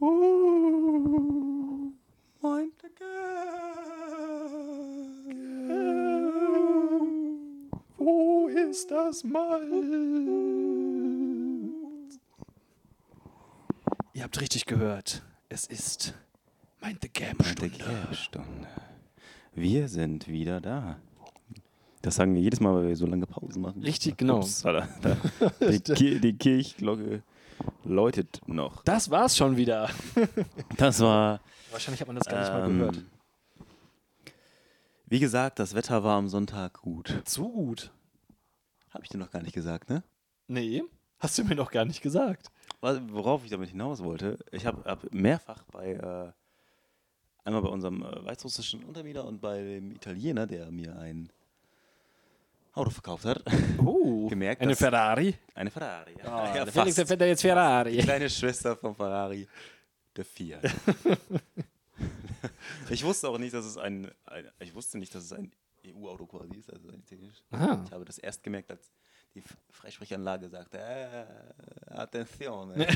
Oh, mind the gap. Wo ist das Malz? Ihr habt richtig gehört. Es ist Mind the Gap Mind the Stunde. Gap Stunde. Wir sind wieder da. Das sagen wir jedes Mal, weil wir so lange Pausen machen. Richtig, genau. Ups, da, da, die, die Kirchglocke läutet noch. Das war's schon wieder. Das war. Wahrscheinlich hat man das gar nicht mal ähm, gehört. Wie gesagt, das Wetter war am Sonntag gut. Zu gut. Habe ich dir noch gar nicht gesagt, ne? Nee, hast du mir noch gar nicht gesagt. Was- Worauf ich damit hinaus wollte, ich habe hab mehrfach bei, äh, einmal bei unserem äh, weißrussischen Untermieter und bei dem Italiener, der mir ein Auto verkauft hat, Oh, Gemerkt, eine Ferrari. eine Ferrari. Ah, Ja, der Felix, der fährt jetzt Die Ferrari. kleine Schwester vom Ferrari, der Fiat. ich wusste auch nicht, dass es ein, ein ich wusste nicht, dass es ein EU-Auto quasi ist, also italienisch. Aha. Ich habe das erst gemerkt, als die Freisprechanlage sagte, äh, Attenzione.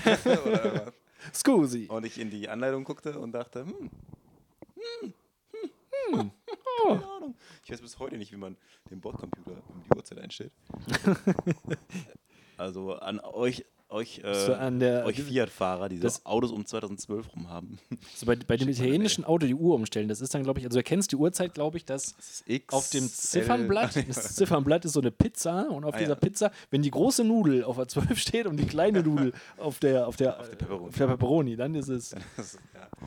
Scusi. und ich in die Anleitung guckte und dachte, hm, hm, hm, hm, Oh. keine Ahnung. Ich weiß bis heute nicht, wie man den Bordcomputer um die Uhrzeit einstellt. also an euch, euch, So äh, an der- euch Fiat-Fahrer, die so das- Autos um 2012 rum haben. So bei, bei dem italienischen Auto die Uhr umstellen, das ist dann, glaube ich, also du erkennst die Uhrzeit, glaube ich, dass Das auf dem L- Ziffernblatt, das Ziffernblatt ist so eine Pizza und auf Ah, dieser ja. Pizza, wenn die große Nudel auf der 12 steht und die kleine Nudel auf der, auf der, Auf der Pepperoni. auf der Pepperoni, dann ist es ja.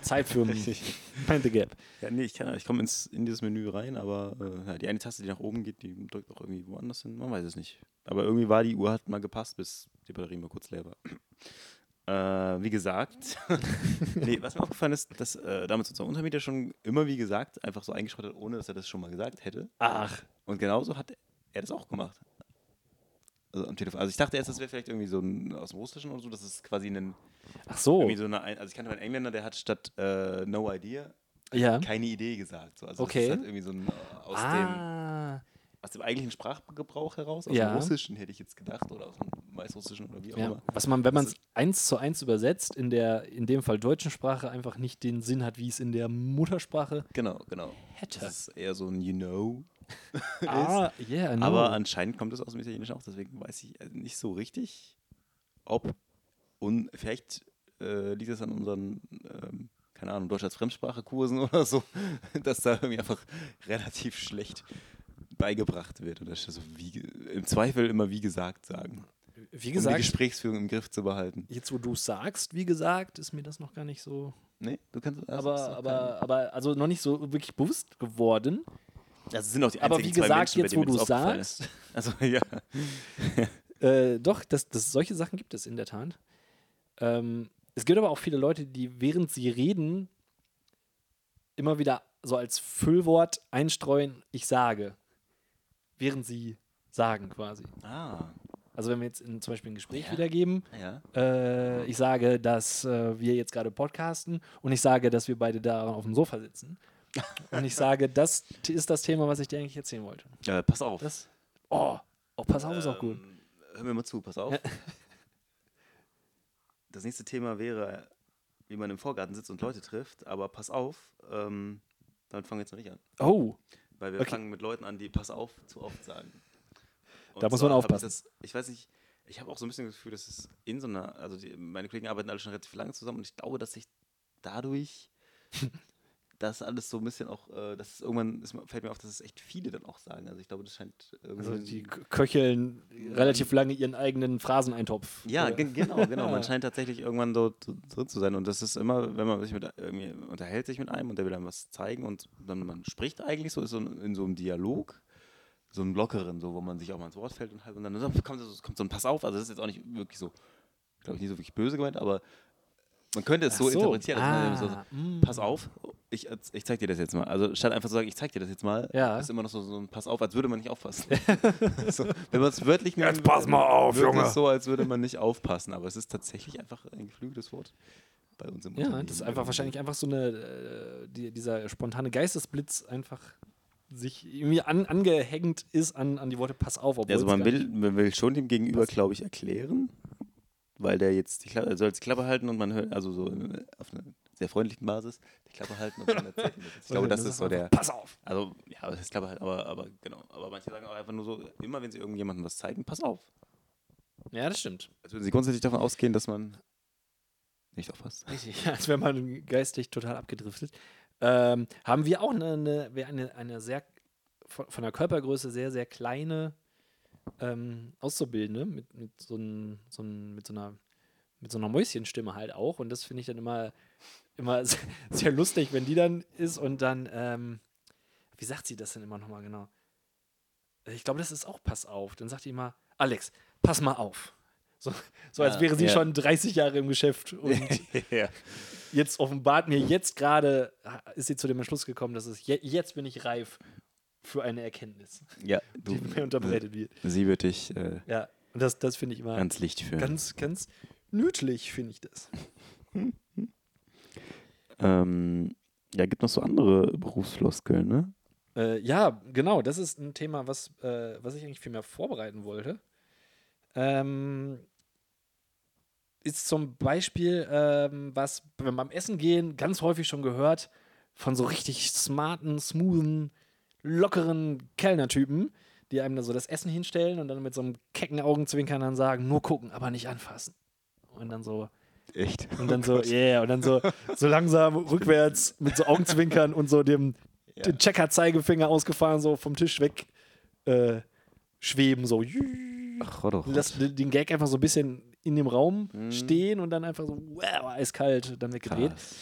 Zeit für. Mind the Gap. Ja, nee, ich, kann- ich komme ins- in dieses Menü rein, aber äh, ja, die eine Taste, die nach oben geht, die drückt auch irgendwie woanders hin. Man weiß es nicht. Aber irgendwie war die Uhr, hat mal gepasst, bis die Batterie mal kurz leer war. Äh, wie gesagt, nee, was mir aufgefallen ist, dass äh, damals unser Untermieter schon immer, wie gesagt, einfach so eingeschrottet hat, ohne dass er das schon mal gesagt hätte. Ach, Und genauso hat er das auch gemacht. Also am Telefon. Also ich dachte erst, das wäre vielleicht irgendwie so ein aus dem Russischen oder so, das ist quasi ein, ach so. irgendwie so eine, Ein- also ich kannte mal einen Engländer, der hat statt äh, No Idea Ja. keine Idee gesagt. So. Also Okay. Das ist halt irgendwie so ein, äh, aus, dem, Ah, aus dem eigentlichen Sprachgebrauch heraus, aus Ja. dem Russischen hätte ich jetzt gedacht oder aus dem Weißrussischen oder wie auch ja. immer. Was man, wenn man es eins zu eins übersetzt, in der in dem Fall deutschen Sprache einfach nicht den Sinn hat, wie es in der Muttersprache Genau, genau. hätte. Das ist eher so ein You know. Ah, yeah, I know. Aber anscheinend kommt es aus dem Italienischen auch, deswegen weiß ich äh, nicht so richtig, ob und vielleicht äh, liegt es an unseren, ähm, keine Ahnung, Deutsch als Fremdsprache-Kursen oder so, dass da irgendwie einfach relativ schlecht beigebracht wird. Oder so wie, im Zweifel immer wie gesagt sagen. wie um die gesagt, Gesprächsführung im Griff zu behalten. jetzt wo du es sagst, wie gesagt, ist mir das noch gar nicht so. Nee, du kannst also aber, aber, aber, also noch nicht so wirklich bewusst geworden. also es sind auch die aber wie gesagt, Menschen, jetzt, wo das du aufgefallen sagst-. Also ja. Äh, doch, das, das, solche Sachen gibt es in der Tat. Ähm, es gibt aber auch viele Leute, die während sie reden immer wieder so als Füllwort einstreuen, ich sage. Während sie sagen quasi. Ah, Also wenn wir jetzt in, zum Beispiel ein Gespräch Ja. wiedergeben, ja. äh, ich sage, dass äh, wir jetzt gerade podcasten und ich sage, dass wir beide da auf dem Sofa sitzen. und ich sage, das ist das Thema, was ich dir eigentlich erzählen wollte. Äh, pass auf. Das, oh, oh, pass auf, ist auch gut. Ähm, Hör mir mal zu, pass auf. Das nächste Thema wäre, wie man im Vorgarten sitzt und Leute trifft, aber pass auf, ähm, damit fangen wir jetzt noch nicht an. Oh, Weil wir Okay. fangen mit Leuten an, die pass auf zu oft sagen. Und Da muss man aufpassen. Ich, das, ich weiß nicht, ich habe auch so ein bisschen das Gefühl, dass es in so einer, also die, meine Kollegen arbeiten alle schon relativ lange zusammen und ich glaube, dass sich dadurch das alles so ein bisschen auch, äh, das irgendwann ist, fällt mir auf, dass es echt viele dann auch sagen. Also ich glaube, das scheint irgendwie. also die köcheln relativ lange ihren eigenen Phraseneintopf. Ja, ge- genau, genau. Man scheint tatsächlich irgendwann dort drin zu sein. Und das ist immer, wenn man sich mit irgendwie unterhält sich mit einem und der will einem was zeigen und dann man spricht eigentlich so, ist so in so einem Dialog, so einem lockeren, so, wo man sich auch mal ins Wort fällt und halt und dann so, kommt, so, kommt so ein Pass auf. Also das ist jetzt auch nicht wirklich so, glaube ich, nicht so wirklich böse gemeint, aber man könnte es so, so. interpretieren. Man so, Ah, mm. Pass auf, ich, ich zeig dir das jetzt mal. Also statt einfach zu sagen, ich zeig dir das jetzt mal, Ja. ist immer noch so, so ein Pass auf, als würde man nicht aufpassen. so, wenn man es wörtlich nimmt, Jetzt pass mal auf, Junge. es so, als würde man nicht aufpassen. Aber es ist tatsächlich einfach ein geflügeltes Wort bei uns im Ja, das ist einfach wahrscheinlich einfach so eine, äh, die, dieser spontane Geistesblitz einfach sich irgendwie an, angehängt ist an, an die Worte Pass auf. obwohl Ja, also es man will, man will schon dem Gegenüber, glaube ich, erklären, weil der jetzt die Klappe, er soll jetzt die Klappe halten und man hört, also so äh, auf einer sehr freundlichen Basis, die Klappe halten und dann erzählt. Ich glaube, das ist so der. Pass auf! Also, ja, das ist Klappe halt, aber, aber genau. Aber manche sagen auch einfach nur so, immer wenn sie irgendjemandem was zeigen, pass auf. Ja, das stimmt. Als würden sie grundsätzlich davon ausgehen, dass man nicht aufpasst. Richtig, als wäre man geistig total abgedriftet. Ähm, haben wir auch eine, eine, eine, eine sehr, von, von der Körpergröße sehr, sehr kleine ähm, Auszubildende mit, mit, so ein, so ein, mit so einer mit so einer Mäuschenstimme halt auch. Und das finde ich dann immer, immer sehr, lustig, wenn die dann ist und dann, ähm, wie sagt sie das denn immer nochmal genau? Ich glaube, das ist auch Pass auf. Dann sagt die immer, Alex, pass mal auf. So, so als Ah, wäre sie ja. schon 30 Jahre im Geschäft und ja. jetzt offenbart mir jetzt gerade, ist sie zu dem Entschluss gekommen, dass es je, jetzt bin ich reif für eine Erkenntnis, ja, die mir unterbreitet wird. Sie wird dich äh, Ja, und das, das finde ich immer ans Licht führen. ganz, ganz nützlich, finde ich das. ähm, ja, gibt noch so andere Berufsfloskeln, ne? Äh, ja, genau, das ist ein Thema, was, äh, was ich eigentlich viel mehr vorbereiten wollte. Ähm, ist zum Beispiel, ähm, was wenn beim Essen gehen ganz häufig schon gehört, von so richtig smarten, smoothen, lockeren Kellnertypen, die einem da so das Essen hinstellen und dann mit so einem kecken Augenzwinkern dann sagen, nur gucken, aber nicht anfassen. Und dann so, Echt? und dann so, yeah, und dann so, so langsam rückwärts mit so Augenzwinkern und so dem, den Checker-Zeigefinger ausgefahren, so vom Tisch weg äh, schweben, so. Ach, oh Gott. Lass den den Gag einfach so ein bisschen in dem Raum Mhm. stehen und dann einfach so, wow, eiskalt, dann weggedreht. Krass.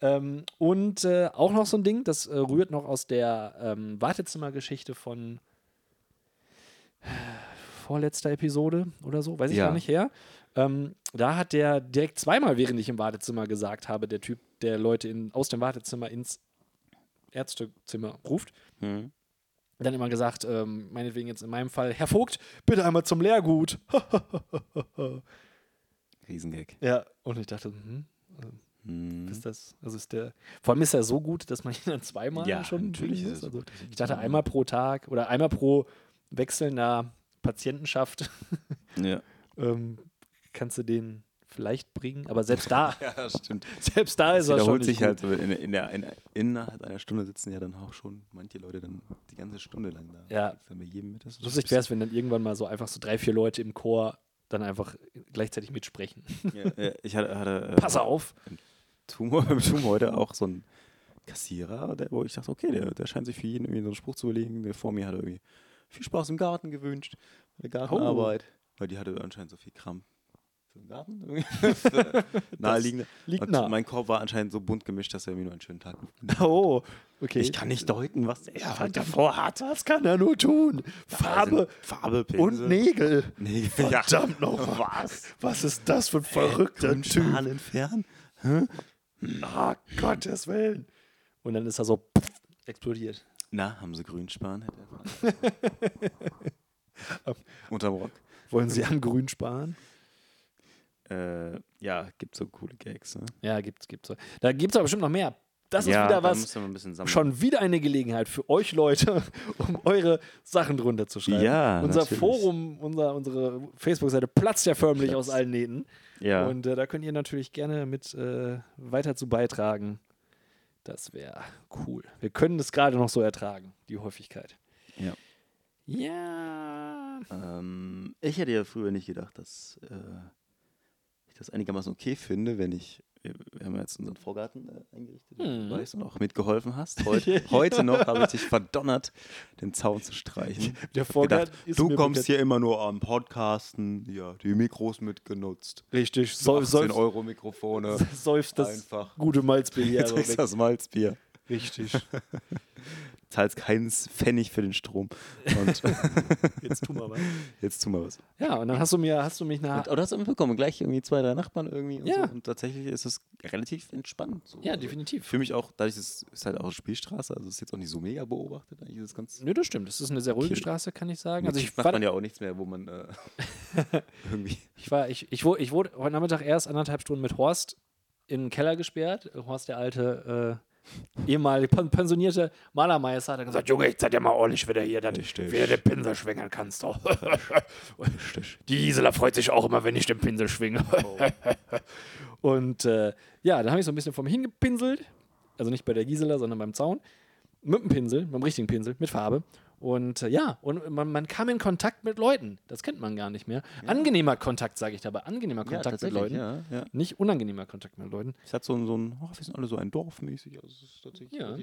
Ähm, und äh, auch noch so ein Ding, das äh, rührt noch aus der ähm, Wartezimmergeschichte von äh, vorletzter Episode oder so, weiß ich Ja. gar nicht her. Ähm, da hat der direkt zweimal, während ich im Wartezimmer gesagt habe, der Typ, der Leute in, aus dem Wartezimmer ins Ärztezimmer ruft, Hm. dann immer gesagt, ähm, meinetwegen jetzt in meinem Fall, Herr Vogt, bitte einmal zum Lehrgut. Riesengag. ja, und ich dachte, hm, Hm. ist das, also ist der, vor allem ist er so gut, dass man ihn dann zweimal Ja, schon natürlich ist Also, ich dachte einmal pro Tag oder einmal pro wechselnder Patientenschaft Ja. ähm, kannst du den vielleicht bringen, aber selbst da, ja, stimmt. selbst da Das ist er schon sich gut. halt so in, in der, in, innerhalb einer Stunde sitzen ja dann auch schon manche Leute dann die ganze Stunde lang da. Ja. Das dann bei jedem mit. Das ist Lustig wäre es, wenn dann irgendwann mal so einfach so drei, vier Leute im Chor dann einfach gleichzeitig mitsprechen. ja, ja, ich hatte, hatte äh, Pass auf! Tumor, im Tum heute auch so ein Kassierer, der, wo ich dachte, okay, der, der scheint sich für jeden irgendwie so einen Spruch zu überlegen. Der vor mir hat irgendwie viel Spaß im Garten gewünscht, bei der Gartenarbeit. Weil die hatte anscheinend so viel Kram für den Garten. Für Naheliegende. liegt Und nah. mein Korb war anscheinend so bunt gemischt, dass er mir nur einen schönen Tag Oh, okay. Ich kann nicht deuten, was er halt davor hat. Was kann er nur tun? Farbe Farbe, und Nägel. Nee, Verdammt noch was. Was ist das für ein verrückter Typ? entfernen? Ah, Gottes Willen. Und dann ist er so explodiert. Na, haben sie Grünspan? Er. Unterm Rock. Wollen Sie an Grün sparen? Äh, ja, gibt so coole Gags. Ne? Ja, gibt's, gibt's. Da gibt's aber bestimmt noch mehr. Das ja, ist wieder was, schon wieder eine Gelegenheit für euch Leute, um eure Sachen drunter zu schreiben. Ja, Unser natürlich. Forum, unser, unsere Facebook-Seite platzt ja förmlich Platzt. aus allen Nähten. Ja, Und äh, da könnt ihr natürlich gerne mit äh, weiter zu beitragen. Das wäre cool. Wir können das gerade noch so ertragen, die Häufigkeit. Ja. Ja. ähm, ich hätte ja früher nicht gedacht, dass äh, das einigermaßen okay finde, wenn ich. Wir, haben jetzt unseren Vorgarten äh, eingerichtet, Mhm. du weißt und auch mitgeholfen hast. Heute, heute noch habe ich dich verdonnert, den Zaun zu streichen. Der gedacht, Vorgarten ist du kommst hier immer nur am Podcasten, ja, die Mikros mitgenutzt. Richtig. So Soll, 18 soll, Euro Mikrofone. seufzt das Einfach. gute Malzbier hier Jetzt du das Malzbier. Richtig. Zahlst keinen Pfennig für den Strom. Und Jetzt tu mal was. jetzt tun wir was. Ja, und dann hast du mir, hast du mich nach. Aber das hast du mitbekommen. Gleich irgendwie zwei, drei Nachbarn irgendwie. Und, Ja. so. und tatsächlich ist es relativ entspannt. So. Ja, definitiv. Für mich auch, dadurch ist es halt auch eine Spielstraße, also es ist jetzt auch nicht so mega beobachtet. Eigentlich ist es ganz. Nö, das stimmt. Das ist eine sehr ruhige Okay. Straße, kann ich sagen. Also ich macht war, man ja auch nichts mehr, wo man äh, irgendwie. ich war, ich, ich, wurde, ich wurde heute Nachmittag erst anderthalb Stunden mit Horst in den Keller gesperrt. Horst, der alte äh, ehemalige pen- pensionierte Malermeister, hat er gesagt, Junge, ich zeig dir mal ordentlich wieder hier, Richtig. du wieder den Pinsel schwingen kannst. Oh. Die Gisela freut sich auch immer, wenn ich den Pinsel schwinge. Und äh, ja, dann habe ich so ein bisschen vor mir hingepinselt. Also nicht bei der Gisela, sondern beim Zaun. Mit dem Pinsel, mit dem richtigen Pinsel, mit Farbe. Und äh, ja, und man, man kam in Kontakt mit Leuten. Das kennt man gar nicht mehr. Angenehmer Kontakt, sage ich dabei. Angenehmer Kontakt mit Leuten. Ja, ja. Nicht unangenehmer Kontakt mit Leuten. Es hat so ein, so ein oh, wir sind alle so ein Dorf mäßig. Also es ist tatsächlich Ja.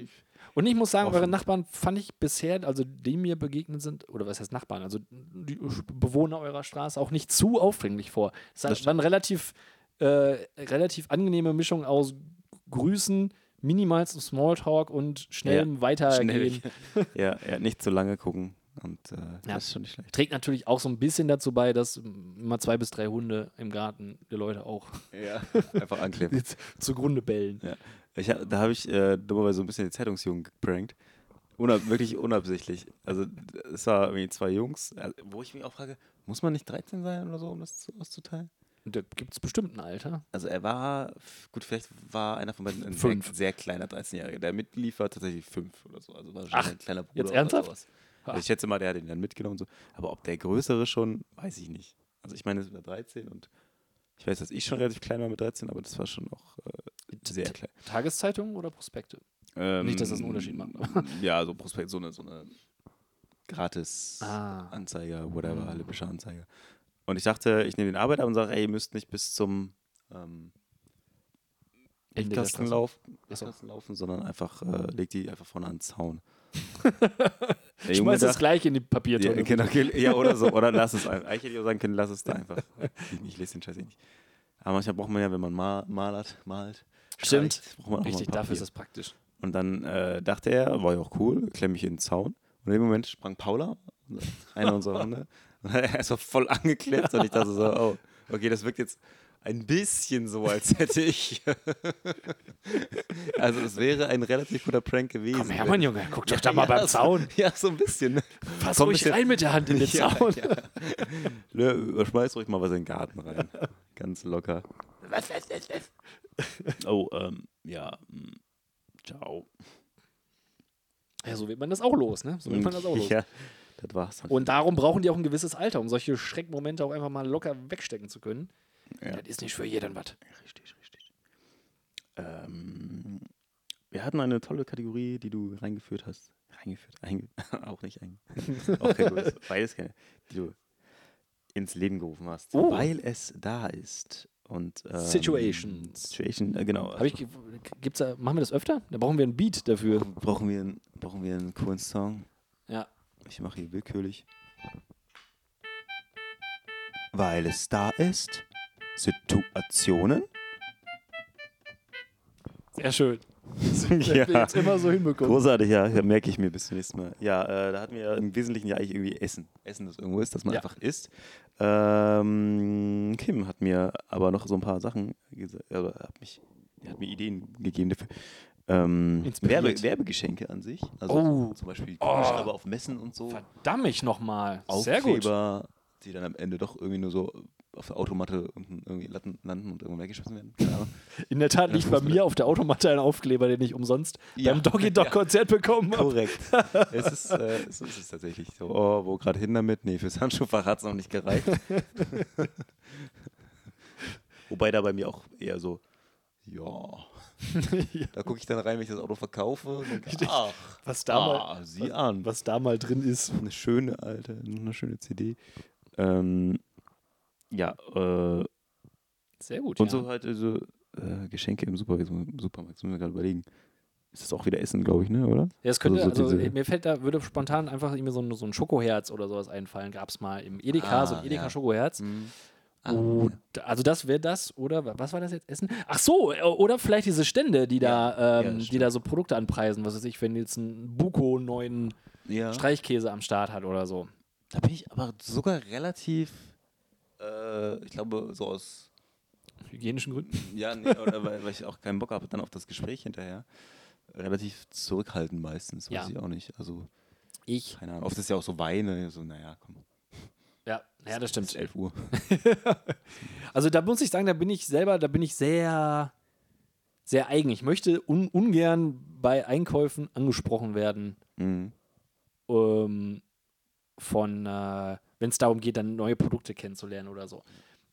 Und ich muss sagen, Offen. eure Nachbarn fand ich bisher, also die mir begegnet sind, oder was heißt Nachbarn, also die Bewohner eurer Straße auch nicht zu aufdringlich vor. Es war eine relativ, äh, relativ angenehme Mischung aus Grüßen, minimalstem Smalltalk und schnellem Weitergehen. Schnell. ja, ja, nicht zu lange gucken. Und äh, Ja. das ist schon nicht schlecht. Trägt natürlich auch so ein bisschen dazu bei, dass immer zwei bis drei Hunde im Garten die Leute auch Ja, einfach anklippen. zugrunde bellen. Ja. Ich, da habe ich äh, dummerweise so ein bisschen den Zeitungsjungen geprankt. Unab wirklich unabsichtlich. Also es war irgendwie zwei Jungs, äh, wo ich mich auch frage, muss man nicht 13 sein oder so, um das zu, auszuteilen? Und da gibt es bestimmt ein Alter. Also er war, gut, vielleicht war einer von beiden ein sehr, sehr kleiner 13-Jähriger. Der mitlief war tatsächlich fünf oder so. Also war schon Ach, ein kleiner Bruder. jetzt ernsthaft? Also ich schätze mal, der hat ihn dann mitgenommen. und So. Aber ob der Größere schon, weiß ich nicht. Also ich meine, es war 13 und ich weiß, dass ich schon relativ klein war mit 13, aber das war schon noch äh, sehr klein. Tageszeitung oder Prospekte? Ähm, Nicht, dass das einen Unterschied macht. ja, so Prospekt, so eine, so eine Ah. Anzeiger, whatever, libysche Anzeige. Und ich dachte, ich nehme den Arbeiter und sage, ey, ihr müsst nicht bis zum ähm, Ende der Lichtkasten, lauf, Achso. Lichtkasten laufen, sondern einfach, äh, leg die einfach vorne an den Zaun. Ich Junge schmeiß das gleich in die ja, Papiertonne. genau, okay, ja, oder so. Oder lass es einfach. Eigentlich hätte ich auch sagen können, lass es da einfach. Ich, ich lese den Scheiß eh nicht. Aber manchmal braucht man ja, wenn man mal, malert, malt, Stimmt. streicht, braucht man auch Richtig, dafür ist das praktisch. Und dann äh, dachte er, war ja auch cool, klemme mich in den Zaun. Und in dem Moment sprang Paula, einer unserer Hunde, und hat er so voll angeklebt. Und ich dachte so, oh, okay, das wirkt jetzt ein bisschen so, als hätte ich. also es wäre ein relativ guter Prank gewesen. Komm her, mein Junge, guck doch Ja, da mal ja, beim so- Zaun. Ja, so ein bisschen. Fass Komm, ruhig bisschen- rein mit der Hand in den Ja, Zaun. ja. Nö, Überschmeiß ruhig mal was in den Garten rein. Ganz locker. Was, was, was, was? Oh, ähm, ja. mm, Ciao. Ja, so wird man das auch los, ne? So wird man das auch los. Ja, das war's. dann. Und darum brauchen die auch ein gewisses Alter, um solche Schreckmomente auch einfach mal locker wegstecken zu können. Ja. Das ist nicht für jeden was. Richtig, richtig. Ähm, wir hatten eine tolle Kategorie, die du reingeführt hast. Reingeführt, einge auch nicht eingeführt. auch kein gutes, beides keine, die du ins Leben gerufen hast. Oh. Weil es da ist. Und, ähm, Situations. Situation, äh, genau. Hab ich, gibt's da, machen wir das öfter? Da brauchen wir einen Beat dafür. brauchen, wir, einen- brauchen wir einen coolen Song? Ja. Ich mache hier willkürlich. Weil es da ist. Situationen. Sehr schön. ja. Jetzt immer so hinbekommen. Großartig, ja, ja merke ich mir bis zum nächsten Mal. Ja, äh, da hatten wir ja im Wesentlichen ja eigentlich irgendwie Essen. Essen, das irgendwo ist, dass man Ja. einfach isst. Ähm, Kim hat mir aber noch so ein paar Sachen gesagt, also hat mich, hat mir Ideen gegeben dafür. Ähm. Werbe, Werbegeschenke an sich. Also Oh. zum Beispiel Oh. Kugelschreiber auf Messen und so. Verdammt ich nochmal. Sehr gut. Aufkleber, die dann am Ende doch irgendwie nur so auf der Automatte unten irgendwie landen und irgendwo weggeschmissen werden. Keine. In der Tat liegt bei mir auf der Automatte ein Aufkleber, den ich umsonst Ja. beim Doggy Dog Konzert bekommen habe. Korrekt. es, ist, äh, es ist es tatsächlich so. Oh, wo gerade hin damit? Nee, fürs Handschuhfach hat es noch nicht gereicht. Wobei da bei mir auch eher so, ja. Da gucke ich dann rein, wenn ich das Auto verkaufe. Und denke, ach, Was da, mal, ah, sieh an. was da mal drin ist. Eine schöne alte, eine schöne CD. Ähm, ja, äh, Sehr gut. und ja. so halt äh, so äh, Geschenke im Supermarkt, Supermarkt, das müssen wir gerade überlegen. Ist das auch wieder Essen, glaube ich, ne, oder? Ja, es könnte, Also so also, mir fällt da, würde spontan einfach irgendwie so ein, so ein Schokoherz oder sowas einfallen. Gab es mal im Edeka, Ah, so ein Edeka ja. Schokoherz. Ah, da- also das wäre das, oder wa- was war das jetzt? Essen? Ach so, äh, oder vielleicht diese Stände, die da, Ja, ja, ähm, das die da so Produkte anpreisen, was weiß ich, wenn jetzt ein Buko neuen ja. Streichkäse am Start hat oder so. Da bin ich aber sogar relativ, äh, ich glaube, so aus, Hygienischen Gründen. ja, nee, oder weil, weil ich auch keinen Bock habe dann auf das Gespräch hinterher, relativ zurückhaltend meistens, weiß Ja. ich auch nicht. Also, Ich. keine Ahnung. Oft ist ja auch so Weine, so, naja, komm. Ja, ja, das stimmt. 11 Uhr. Also da muss ich sagen, da bin ich selber, da bin ich sehr sehr eigen. Ich möchte un ungern bei Einkäufen angesprochen werden Mhm. ähm, von, äh, wenn es darum geht, dann neue Produkte kennenzulernen oder so.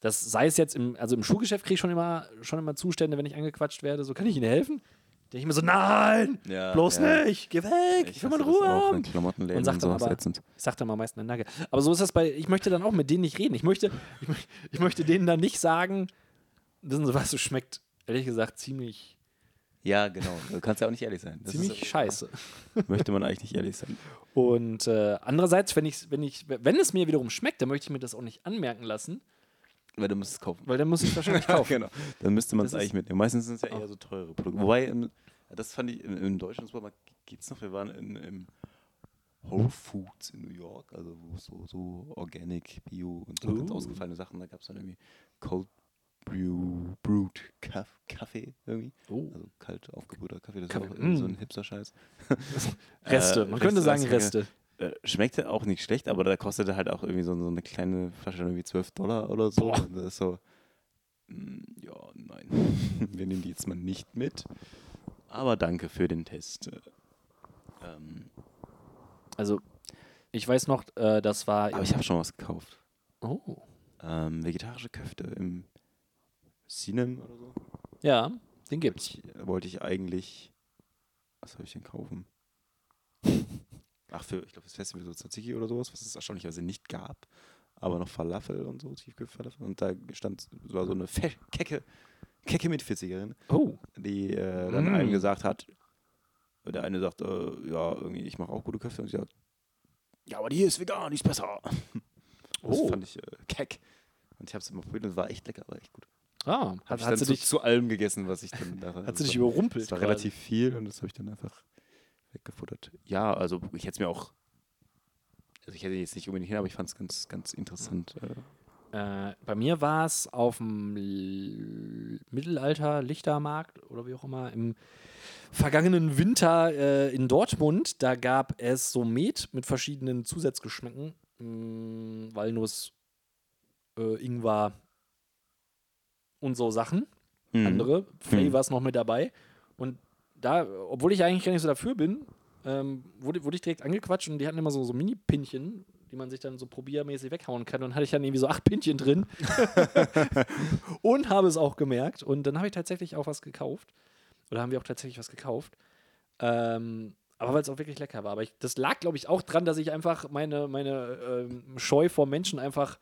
Das sei es jetzt im, also im Schuhgeschäft kriege ich schon immer, schon immer Zustände, wenn ich angequatscht werde, so kann ich Ihnen helfen? Denke ich mir so, nein, Ja, bloß ja. nicht, geh weg, ich, will hasse meine das Ruhe haben. Und sagt dann aber- ätzend. Ich sag dann mal meist eine Nagel. Aber so ist das bei, ich möchte dann auch mit denen nicht reden. Ich möchte, ich, ich möchte denen dann nicht sagen, wissen Sie was, es schmeckt, ehrlich gesagt, ziemlich, Ja, genau. Du kannst ja auch nicht ehrlich sein. Das ziemlich ist, scheiße. Möchte man eigentlich nicht ehrlich sein. Und äh, andererseits, wenn, ich, wenn, ich, wenn es mir wiederum schmeckt, dann möchte ich mir das auch nicht anmerken lassen, Weil du musst es kaufen. weil dann muss ich es wahrscheinlich kaufen. genau. Dann müsste man es eigentlich mitnehmen. Meistens sind es ja eher so teure Produkte. Wobei, im, das fand ich, im, im deutschen Supermarkt geht's noch. Wir waren in, im Whole Foods in New York, also wo so, so Organic, Bio und so ganz Uh. ausgefallene Sachen. Da gab es dann irgendwie Cold Brew, Brewed Kaff, Kaffee irgendwie. Oh. Also kalt aufgebrühter Kaffee. Das Kaffee, ist auch irgendwie so mm. ein Hipster-Scheiß. Reste, Äh, man könnte Reste, sagen Reste. Äh, schmeckte auch nicht schlecht, aber da kostete halt auch irgendwie so, so eine kleine Flasche irgendwie 12 Dollar oder so. Boah. Und das ist so, mm, ja, nein, wir nehmen die jetzt mal nicht mit. Aber danke für den Test. Äh, Ähm, Also, ich weiß noch, äh, das war. aber ich habe schon was gekauft. oh. Ähm, vegetarische Köfte im Sinem oder so. Ja, den gibt's. Ich, äh, wollte ich eigentlich. Was soll ich denn kaufen? Ach, für, ich glaube, das Festival so Tzatziki oder sowas, was es erstaunlicherweise nicht gab. Aber noch Falafel und so, Tiefkühlfalafel. Und da stand, es war so eine fe kecke, kecke Mit-40erin, Oh. die äh, dann Mm. einem gesagt hat, der eine sagt, äh, ja, irgendwie, ich mache auch gute Köfte. Und sie sagt, ja, aber die hier ist vegan, die ist besser. Das Oh. fand ich äh, keck. Und ich habe es immer probiert und es war echt lecker, war echt gut. Ah, Hab hat, ich dann sie zu, dich, zu allem gegessen, was ich dann da hat sie dich das überrumpelt? Das war quasi. relativ viel und das habe ich dann einfach weggefuttert. Ja, also ich hätte es mir auch, also ich hätte jetzt nicht unbedingt hin, aber ich fand es ganz, ganz interessant. Äh, Äh, bei mir war es auf dem L- Mittelalter-Lichtermarkt oder wie auch immer im vergangenen Winter äh, in Dortmund. Da gab es so Met mit verschiedenen Zusatzgeschmäcken. Mh, Walnuss, äh, Ingwer und so Sachen. mhm. Andere Flavors noch mit dabei. Da, obwohl ich eigentlich gar nicht so dafür bin, ähm, wurde, wurde ich direkt angequatscht und die hatten immer so, so Mini-Pinchen, die man sich dann so probiermäßig weghauen kann. Und dann hatte ich dann irgendwie so acht Pinchen drin und habe es auch gemerkt. Und dann habe ich tatsächlich auch was gekauft. Oder haben wir auch tatsächlich was gekauft. Ähm, aber weil es auch wirklich lecker war. Aber ich, das lag, glaube ich, auch dran, dass ich einfach meine, meine ähm, Scheu vor Menschen einfach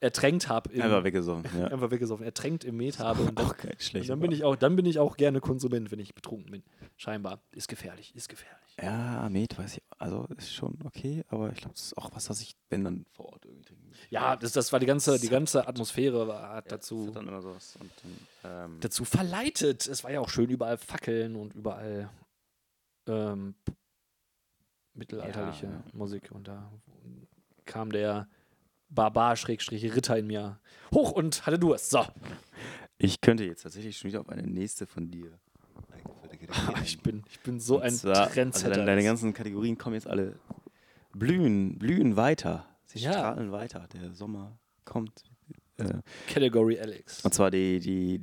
ertränkt habe. Einfach weggesoffen, ja. Einfach weggesoffen, ertränkt im Met habe. Und dann, Auch kein und schlecht. dann bin ich auch, dann bin ich auch gerne Konsument, wenn ich betrunken bin. Scheinbar. Ist gefährlich, ist gefährlich. Ja, Met weiß ich, also ist schon okay, aber ich glaube, das ist auch was, was ich, wenn dann vor Ort irgendwie trinken. Ja, das, das war die ganze, die ganze Atmosphäre war, hat Ja, dazu, hat. Und ähm, dazu verleitet. Es war ja auch schön, überall Fackeln und überall ähm, mittelalterliche Ja, ja. Musik. Und da kam der Barbar-Ritter in mir hoch und hatte Durst. So, ich könnte jetzt tatsächlich schon wieder auf eine nächste von dir ich bin, ich bin so ein zwar, Also Trendsetter. deine, deine ganzen Kategorien kommen jetzt alle blühen, blühen weiter. Sie Ja. strahlen weiter. Der Sommer kommt. Äh, Category Alex. und zwar die, die,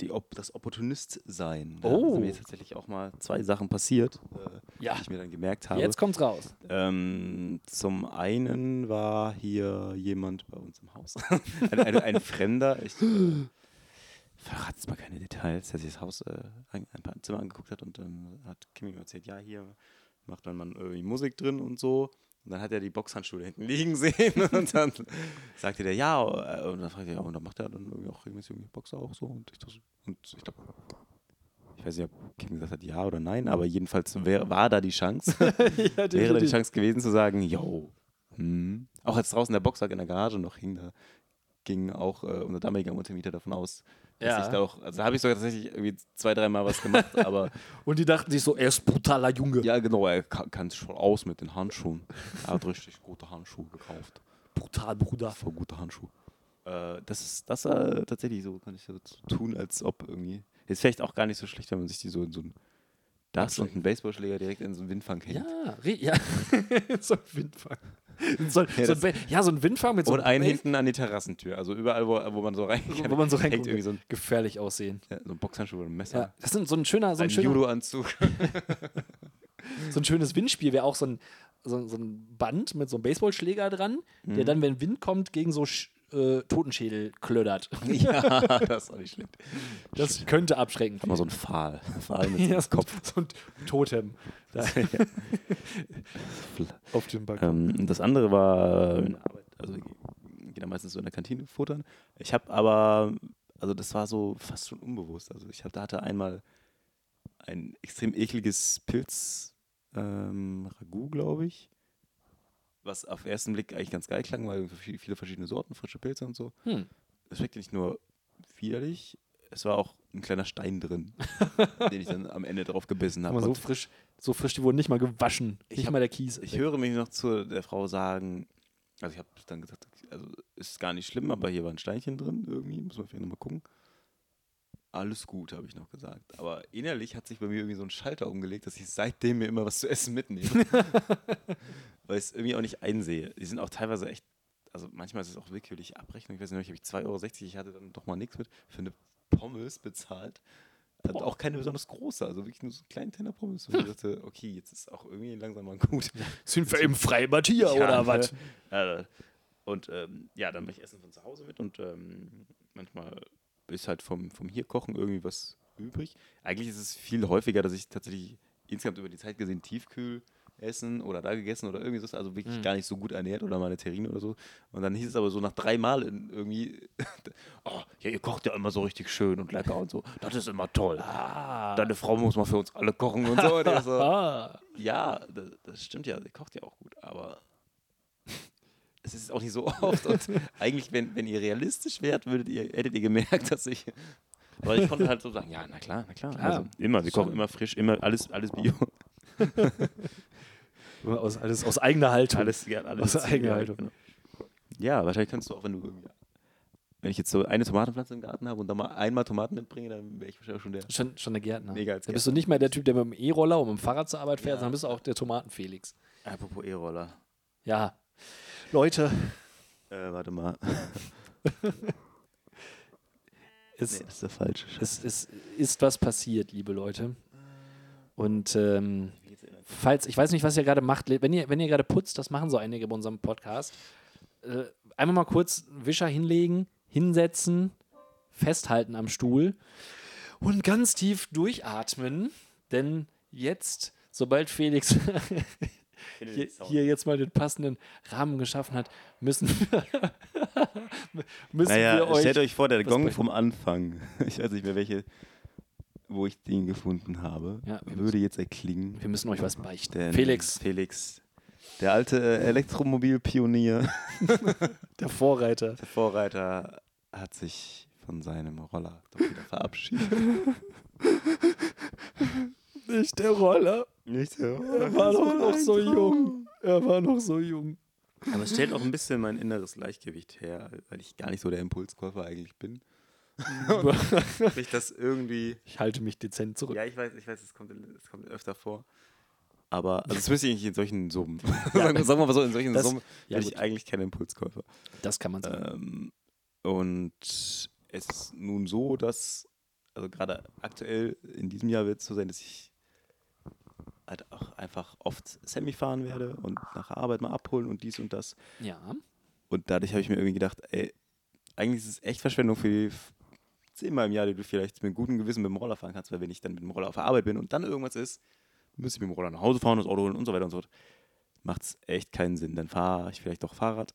die das Opportunist-Sein. Da Oh. sind mir tatsächlich auch mal zwei Sachen passiert, äh, Ja. die ich mir dann gemerkt habe. Jetzt kommt's raus. Ähm, zum einen war hier jemand bei uns im Haus. ein, ein, ein Fremder. Ich äh, verrate jetzt mal keine Details, der sich das Haus, äh, ein, ein paar Zimmer angeguckt hat und dann hat Kim ihm erzählt, ja, hier macht dann man irgendwie Musik drin und so. Und dann hat er die Boxhandschuhe hinten liegen sehen und dann sagte der, ja, äh, und dann fragte er, ja, und dann macht er dann irgendwie auch regelmäßig irgendwie Boxer auch so. Und ich, und ich glaube, ich weiß nicht, ob Kim gesagt hat, ja oder nein, aber jedenfalls wär, war da die Chance ja, wäre da die. Chance gewesen zu sagen, yo. Hm. Auch als draußen der Boxsack in der Garage noch hing, da ging auch äh, unser damaliger Untermieter davon aus, dass Ja. ich da auch, also da habe ich sogar tatsächlich irgendwie zwei, dreimal was gemacht, aber Und die dachten sich so, er ist brutaler Junge. ja genau, er kann sich schon aus mit den Handschuhen. Er hat richtig gute Handschuhe gekauft. Brutal, Bruder. Voll gute Handschuhe. Äh, das ist das äh, tatsächlich so, kann ich so tun, als ob irgendwie. Ist vielleicht auch gar nicht so schlecht, wenn man sich die so in so ein das und einen Baseballschläger direkt in so einen Windfang hängt. Ja, ja. so ein Windfang. So, Ja, so ein, ja, so ein Windfang mit so Und einen hinten an die Terrassentür. Also überall, wo, wo man so rein kann. wo man so hängt reinguckt. irgendwie so ein, gefährlich aussehen. ja, so ein Boxhandschuh oder ein Messer. Ja, das ist so ein schöner, so ein, ein schöner, Judo-Anzug. so ein schönes Windspiel wäre auch so ein, so, so ein Band mit so einem Baseballschläger dran, Mhm. der dann, wenn Wind kommt, gegen so Sch äh, Totenschädel klödert. ja, das ist auch nicht schlecht. Das könnte abschreckend Mal so ein Pfahl. Pfahl mit so ja, so, Kopf. so ein Totem da auf dem Balkon. Ähm, das andere war, äh, also ich gehe da meistens so in der Kantine futtern. Ich habe aber, also das war so fast schon unbewusst. Also ich hab, da hatte einmal ein extrem ekliges Pilz ähm, Ragout, glaube ich. Was auf den ersten Blick eigentlich ganz geil klang, weil viel- viele verschiedene Sorten, frische Pilze und so. Hm. Es schmeckte nicht nur widerlich, es war auch ein kleiner Stein drin, den ich dann am Ende drauf gebissen habe. So frisch, so frisch, die wurden nicht mal gewaschen. Ich nicht hab- mal der Kies. Ich höre mich noch zu der Frau sagen, also ich habe dann gesagt, also ist gar nicht schlimm, aber hier war ein Steinchen drin irgendwie, muss man vielleicht nochmal gucken. Alles gut, habe ich noch gesagt. Aber innerlich hat sich bei mir irgendwie so ein Schalter umgelegt, dass ich seitdem mir immer was zu essen mitnehme. Weil ich es irgendwie auch nicht einsehe. Die sind auch teilweise echt, also manchmal ist es auch willkürlich Abrechnung. Ich weiß nicht, ich habe 2,60 Euro, ich hatte dann doch mal nichts mit, für eine Pommes bezahlt. Also auch keine besonders große, also wirklich nur so einen kleinen Tenner Pommes. Und ich dachte, okay, jetzt ist auch irgendwie langsam mal gut. Sind wir im Freibad hier Ja, oder ne? was? Äh, und ähm, ja, dann mache ich Essen von zu Hause mit und ähm, manchmal ist halt vom, vom hier kochen irgendwie was übrig. Eigentlich ist es viel häufiger, dass ich tatsächlich insgesamt über die Zeit gesehen Tiefkühl essen oder da gegessen oder irgendwie so, also wirklich Mhm. gar nicht so gut ernährt oder mal eine Terrine oder so. Und dann hieß es aber so nach drei Mal in irgendwie, oh, ja, ihr kocht ja immer so richtig schön und lecker und so. Das ist immer toll. Ah. Deine Frau muss mal für uns alle kochen und so. Und so ah. ja, das, das stimmt ja, sie kocht ja auch gut, aber es ist auch nicht so oft. Und eigentlich, wenn, wenn ihr realistisch wärt, würdet ihr, hättet ihr gemerkt, dass ich. Weil ich konnte halt so sagen, ja, na klar, na klar. Klar. Also immer, wir Schon. kochen immer frisch, immer alles, alles Bio. Aus, alles aus eigener Haltung. Alles, ja, alles Aus eigener ja, Haltung. genau. Ja, wahrscheinlich kannst du auch, wenn du. Wenn ich jetzt so eine Tomatenpflanze im Garten habe und dann mal einmal Tomaten mitbringe, dann wäre ich wahrscheinlich schon der. Schon, schon der Gärtner. Mega als da bist du nicht mehr der Typ, der mit dem E-Roller und mit dem Fahrrad zur Arbeit fährt, Ja. sondern bist du auch der Tomatenfelix. Apropos E-Roller. Ja. Leute, Äh, warte mal. es, Nee, das ist der falsche. es, es ist was passiert, liebe Leute. Und ähm, falls, ich weiß nicht, was ihr gerade macht, wenn ihr, wenn ihr gerade putzt, das machen so einige bei unserem Podcast, äh, einmal mal kurz einen Wischer hinlegen, hinsetzen, festhalten am Stuhl und ganz tief durchatmen, denn jetzt, sobald Felix hier, hier jetzt mal den passenden Rahmen geschaffen hat, müssen wir, müssen Naja, wir euch stellt euch vor, der Gong bringen. vom Anfang, ich weiß nicht mehr welche, wo ich den gefunden habe, Ja, wir würde jetzt erklingen. wir müssen euch was beichten. Denn Felix, Felix, der alte äh, Elektromobilpionier, der Vorreiter. der Vorreiter, hat sich von seinem Roller doch wieder verabschiedet. Nicht der Roller. Nicht so. Er war doch noch so jung. Er war noch so jung. Aber es stellt auch ein bisschen mein inneres Gleichgewicht her, weil ich gar nicht so der Impulskäufer eigentlich bin. Ich das irgendwie ich halte mich dezent zurück. Ja, ich weiß, ich weiß, es kommt, es kommt öfter vor. Aber also das müsste ich nicht in solchen Summen. Ja. sagen, sagen wir mal so, in solchen Das- Summen ja, bin gut. ich eigentlich kein Impulskäufer. Das kann man sagen. Ähm, und es ist nun so, dass, also gerade aktuell in diesem Jahr wird es so sein, dass ich halt auch einfach oft Semi fahren werde und nach der Arbeit mal abholen und dies und das. ja. Und dadurch habe ich mir irgendwie gedacht, ey, eigentlich ist es echt Verschwendung für die zehnmal im Jahr, die du vielleicht mit gutem Gewissen mit dem Roller fahren kannst, weil wenn ich dann mit dem Roller auf der Arbeit bin und dann irgendwas ist, müsste ich mit dem Roller nach Hause fahren, das Auto holen und so weiter und so fort. Macht es echt keinen Sinn. Dann fahre ich vielleicht doch Fahrrad.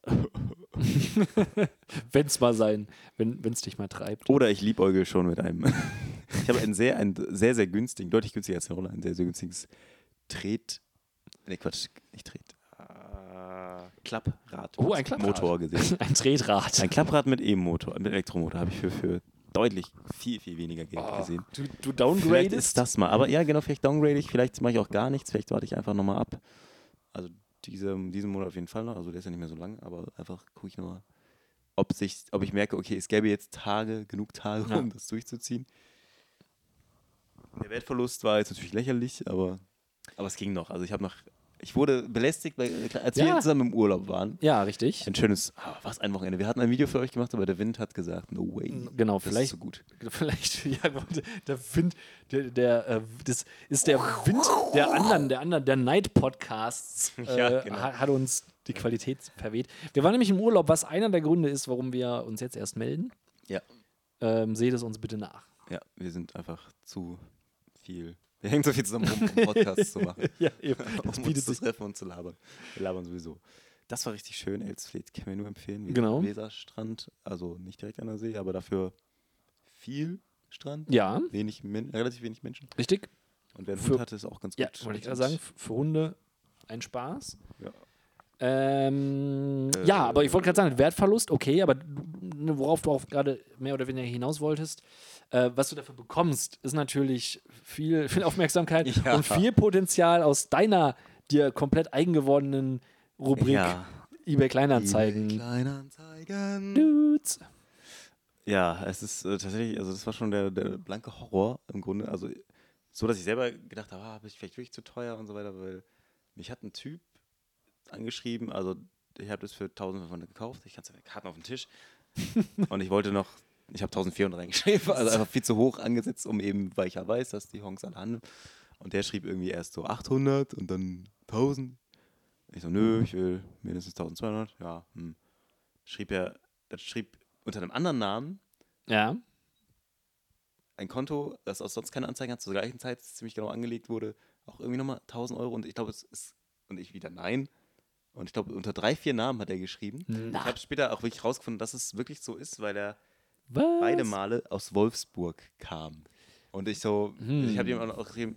Wenn es mal sein, wenn es dich mal treibt. Oder ich liebäugel schon mit einem. ich habe einen sehr, einen sehr, sehr günstigen, deutlich günstiger als der Roller, ein sehr, sehr günstiges Tret. Ne, Quatsch, nicht Tret. Äh, Klapprad. Oh, ein Klapprad. Motor gesehen. Ein Tretrad. Ein Klapprad mit E-Motor, mit Elektromotor habe ich für, für deutlich viel, viel weniger Geld Oh, gesehen. du, du Vielleicht downgradest? ist das mal. Aber ja, genau, vielleicht downgrade ich, vielleicht mache ich auch gar nichts, vielleicht warte ich einfach nochmal ab. Also diese, diesen Monat auf jeden Fall noch, also der ist ja nicht mehr so lang, aber einfach gucke ich nochmal, ob, sich, ob ich merke, okay, es gäbe jetzt Tage, genug Tage, Ja. um das durchzuziehen. Der Wertverlust war jetzt natürlich lächerlich, aber, aber es ging noch. Also ich habe noch Ich wurde belästigt, weil, als wir Ja. zusammen im Urlaub waren. Ja, richtig. Ein schönes, ah, was ein Wochenende. Wir hatten ein Video für euch gemacht, aber der Wind hat gesagt, no way. Genau, das vielleicht- ist so gut. Vielleicht, ja, der Wind, der, der, äh, das ist der Wind der anderen, der anderen, der Night-Podcasts, äh, Ja, genau. hat, hat uns die Qualität verweht. Wir waren nämlich im Urlaub, was einer der Gründe ist, warum wir uns jetzt erst melden. Ja. Ähm, seht es uns bitte nach. Ja, wir sind einfach zu viel. Wir hängen so viel zusammen rum, um Podcasts zu machen. Ja, eben. um Das uns bietet zu treffen und zu labern. Wir labern sowieso. Das war richtig schön, Elsfleth, kann mir nur empfehlen. Wir Genau. Weserstrand, also nicht direkt an der See, aber dafür viel Strand. Ja, Wenig, relativ wenig Menschen. richtig. Und wer einen Für- Hund hatte, ist auch ganz gut. Ja, wollte ich gerade sagen, für Hunde ein Spaß. Ja. Ähm, Äh, ja, aber ich wollte gerade sagen, Wertverlust, okay, aber worauf du auch gerade mehr oder weniger hinaus wolltest, äh, was du dafür bekommst, ist natürlich viel, viel Aufmerksamkeit Ja. und viel Potenzial aus deiner dir komplett eigengewordenen Rubrik Ja. eBay Kleinanzeigen. Kleinanzeigen. Dudes. Ja, es ist äh, tatsächlich, also das war schon der, der blanke Horror im Grunde. Also so, dass ich selber gedacht habe, ah, bin ich vielleicht wirklich zu teuer und so weiter, weil mich hat ein Typ angeschrieben, also ich habe das für 1500 gekauft, ich kann es Karten auf den Tisch und ich wollte noch, ich habe 1400 reingeschrieben, also einfach viel zu hoch angesetzt, um eben, weil ich ja weiß, dass die Honks alle handeln. Und der schrieb irgendwie erst so 800 und dann 1000. Ich so, nö, ich will mindestens 1200. Ja, hm. Schrieb er, das schrieb unter einem anderen Namen Ja. ein Konto, das aus sonst keine Anzeigen hat, zur gleichen Zeit ziemlich genau angelegt wurde, auch irgendwie nochmal 1000 Euro und ich glaube, es ist, und ich wieder nein. Und ich glaube, unter drei, vier Namen hat er geschrieben. Na. Ich habe später auch wirklich rausgefunden, dass es wirklich so ist, weil er Was? beide Male aus Wolfsburg kam. Und ich so, Hm. ich habe ihm auch geschrieben,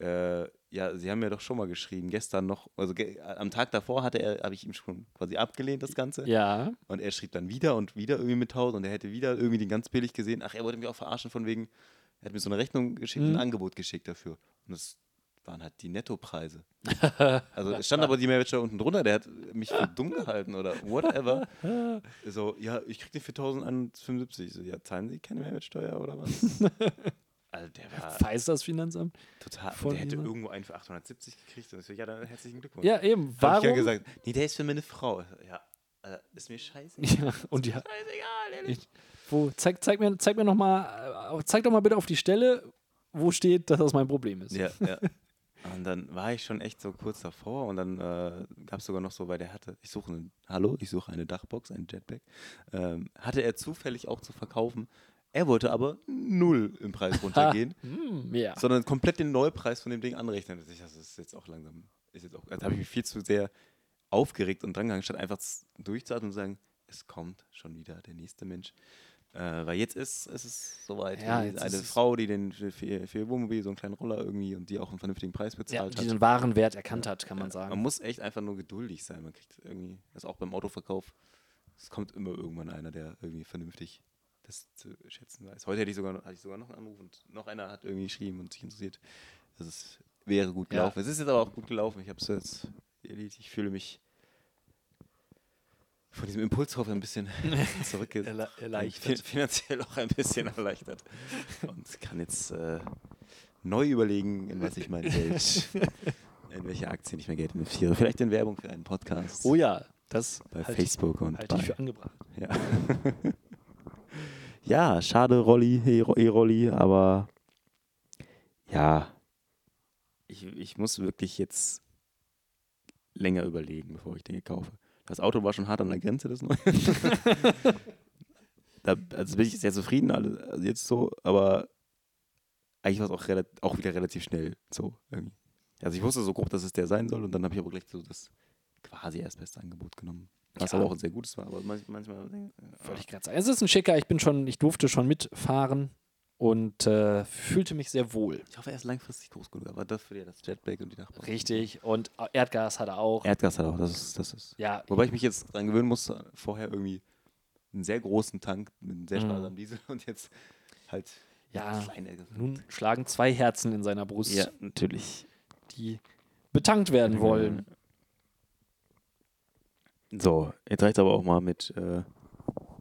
äh, ja, sie haben mir doch schon mal geschrieben, gestern noch, also ge am Tag davor hatte er, habe ich ihm schon quasi abgelehnt, das Ganze. Ja. Und er schrieb dann wieder und wieder irgendwie mit 1000 und er hätte wieder irgendwie den ganz billig gesehen. Ach, er wollte mich auch verarschen von wegen, er hat mir so eine Rechnung geschickt, Mhm. ein Angebot geschickt dafür. Und das waren halt die Nettopreise. also stand aber die Mehrwertsteuer unten drunter, der hat mich für dumm gehalten oder whatever. so, ja, ich krieg den für 1071. So, ja, zahlen Sie keine Mehrwertsteuer oder was? also der war Weiß das Finanzamt? total, von der hätte jemand? irgendwo einen für 870 gekriegt. Und ich so, ja, dann herzlichen Glückwunsch. Ja, eben. Hab ich Warum? ja gesagt, nee, der ist für meine Frau. Ja, äh, ist mir scheiße. Ja, und ja, Scheißegal, ehrlich. Ich, wo, zeig, zeig mir, zeig mir noch mal, äh, zeig doch mal bitte auf die Stelle, wo steht, dass das mein Problem ist. Ja, ja. Und dann war ich schon echt so kurz davor und dann äh, gab es sogar noch so, weil der hatte, ich suche einen, hallo, ich suche eine Dachbox, ein Jetpack, ähm, hatte er zufällig auch zu verkaufen. Er wollte aber null im Preis runtergehen, Hm, ja. sondern komplett den Neupreis von dem Ding anrechnen. Das ist jetzt auch langsam, ist jetzt auch, da habe ich mich viel zu sehr aufgeregt und drangegangen, statt einfach durchzuatmen und zu sagen, es kommt schon wieder der nächste Mensch. Äh, weil jetzt ist, ist es soweit. Ja, Die- eine Frau, die den für, für, ihr, Wohnmobil so einen kleinen Roller irgendwie und die auch einen vernünftigen Preis ja, bezahlt die hat. den wahren Wert erkannt hat, kann man Man sagen. muss echt einfach nur geduldig sein. Man kriegt irgendwie, das ist auch beim Autoverkauf, es kommt immer irgendwann einer, der irgendwie vernünftig das zu schätzen weiß. Heute hätte ich sogar, hatte ich sogar noch einen Anruf und noch einer hat irgendwie geschrieben und sich interessiert. Das ist, wäre gut Ja. gelaufen. Es ist jetzt aber auch gut gelaufen. Ich habe es jetzt erledigt. Ich fühle mich von diesem Impulskauf ein bisschen zurückge Erle- fin- erleichtert. finanziell auch ein bisschen erleichtert und kann jetzt äh, neu überlegen, in was ich mein Geld, in welche Aktien ich mein Geld investiere. Vielleicht in Werbung für einen Podcast Oh ja, das bei halte ich, Facebook und halte ich bei, für angebracht. ja. ja, schade Rolli, E-Rolli, aber ja, ich, ich muss wirklich jetzt länger überlegen, bevor ich Dinge kaufe. Das Auto war schon hart an der Grenze, das neue. da, also bin ich sehr zufrieden, also jetzt so, aber eigentlich war es auch, auch wieder relativ schnell so irgendwie. Also ich wusste so grob, dass es der sein soll und dann habe ich aber gleich so das quasi erstbeste Angebot genommen. Was Ja. aber auch ein sehr gutes war, aber manch- manchmal. Wollte ich gerade sagen. Es ist ein schicker, ich bin schon, ich durfte schon mitfahren und äh, fühlte mich sehr wohl. Ich hoffe, er ist langfristig groß genug, aber dafür ja das Jetpack und die Nachbarn. Richtig. Und äh, Erdgas hat er auch. Erdgas hat auch, das ist, das ist. ja, Wobei ich mich jetzt dran gewöhnen musste, vorher irgendwie einen sehr großen Tank mit einem sehr Mhm. sparsamen Diesel und jetzt halt Ja, kleine. nun schlagen zwei Herzen in seiner Brust, Ja, natürlich. die betankt werden wollen. So, jetzt reicht aber auch mal mit. Äh,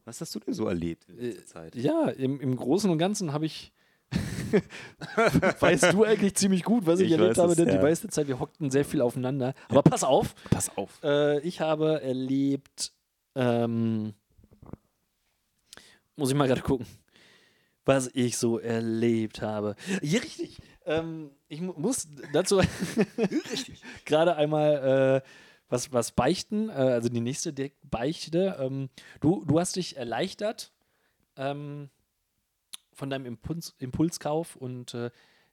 was hast du denn so erlebt in Äh, letzter Zeit? Ja, im, im Großen und Ganzen habe ich weißt du eigentlich ziemlich gut, was ich, Ich erlebt habe, es, denn die ja. meiste Zeit, wir hockten sehr viel aufeinander. Aber pass auf, Pass auf. äh, ich habe erlebt, ähm, muss ich mal gerade gucken, was ich so erlebt habe. Ja, richtig. Ähm, ich mu muss dazu gerade einmal äh, was, was beichten, äh, also die nächste direkt Beichte. Ähm, du, du hast dich erleichtert ähm, von deinem Impuls, Impulskauf und äh,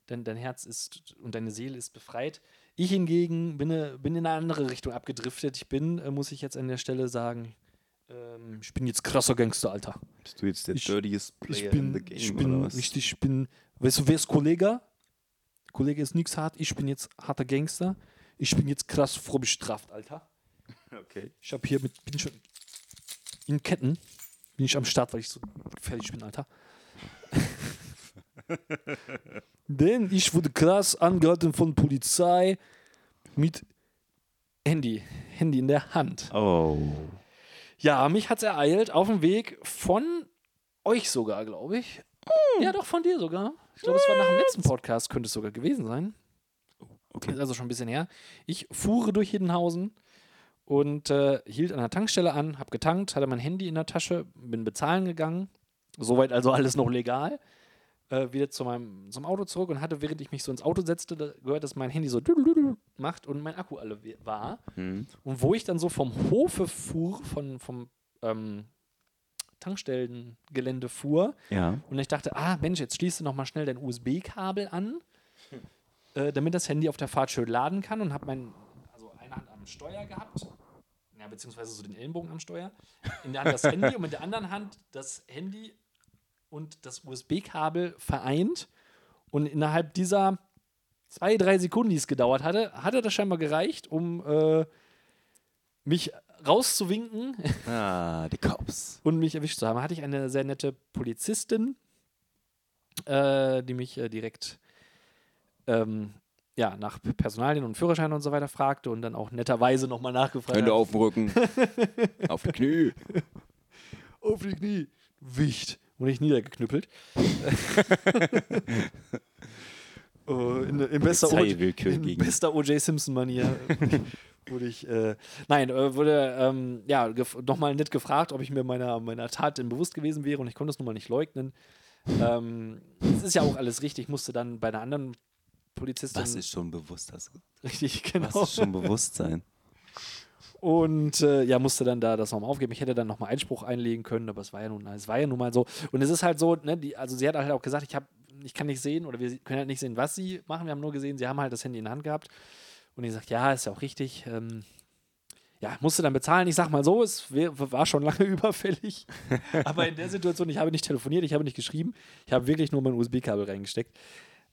dein, dein Herz ist und deine Seele ist befreit. Ich hingegen bin, äh, bin in eine andere Richtung abgedriftet. Ich bin, äh, muss ich jetzt an der Stelle sagen, ähm, ich bin jetzt krasser Gangster, Alter. Bist du jetzt der Ich- dirtiest Ich Player bin, in the game ich bin oder was? richtig, ich bin, weißt du, wer ist Kollege? Kollege ist nix hart, ich bin jetzt harter Gangster. Ich bin jetzt krass vorbestraft, Alter. Okay. Ich habe hier mit, bin schon in Ketten, bin ich am Start, weil ich so gefährlich bin, Alter. Denn ich wurde krass angehalten von Polizei mit Handy, Handy in der Hand. Oh. Ja, mich hat's ereilt auf dem Weg von euch sogar, glaube ich. Ja, doch von dir sogar. Ich glaube, es war nach dem letzten Podcast, könnte es sogar gewesen sein. Okay. Ist also schon ein bisschen her. Ich fuhre durch Hiddenhausen und äh, hielt an der Tankstelle an, habe getankt, hatte mein Handy in der Tasche, bin bezahlen gegangen. Soweit also alles noch legal. Äh, wieder zu meinem, zum Auto zurück und hatte, während ich mich so ins Auto setzte, da gehört, dass mein Handy so macht und mein Akku alle war. Hm. Und wo ich dann so vom Hofe fuhr, von, vom ähm, Tankstellengelände fuhr, Ja. und ich dachte, ah Mensch, jetzt schließt du noch mal schnell dein USB-Kabel an, äh, damit das Handy auf der Fahrt schön laden kann und habe mein, also eine Hand am Steuer gehabt, ja, beziehungsweise so den Ellenbogen am Steuer, in der Hand das Handy und mit der anderen Hand das Handy und das USB-Kabel vereint und innerhalb dieser zwei, drei Sekunden, die es gedauert hatte, hatte das scheinbar gereicht, um äh, mich rauszuwinken Ah, die Cops. und mich erwischt zu haben, hatte ich eine sehr nette Polizistin, äh, die mich äh, direkt ähm, ja, nach Personalien und Führerschein und so weiter fragte und dann auch netterweise nochmal nachgefragt Hände hat. auf dem Rücken. auf die Knie. auf die Knie, Wicht. Und ich niedergeknüppelt. oh, in, in bester in bester O.J. Simpson-Manier wurde ich, äh, nein, äh, wurde ähm, ja, nochmal nett gefragt, ob ich mir meiner, meiner Tat denn bewusst gewesen wäre und ich konnte es nun mal nicht leugnen. Ähm, es ist ja auch alles richtig, musste dann bei einer anderen Polizistin. Was ist schon bewusst? Das, richtig, genau. was ist schon Bewusstsein? Und äh, ja, musste dann da das nochmal aufgeben. Ich hätte dann nochmal Einspruch einlegen können, aber es war ja nun, es war ja nun mal so. Und es ist halt so, ne, die, also sie hat halt auch gesagt, ich, hab, ich kann nicht sehen oder wir können halt nicht sehen, was sie machen. Wir haben nur gesehen, sie haben halt das Handy in der Hand gehabt. Und ich sagt, ja, ist ja auch richtig. Ähm, ja, musste dann bezahlen. Ich sag mal so, es war schon lange überfällig. aber in der Situation, ich habe nicht telefoniert, ich habe nicht geschrieben. Ich habe wirklich nur mein USB-Kabel reingesteckt.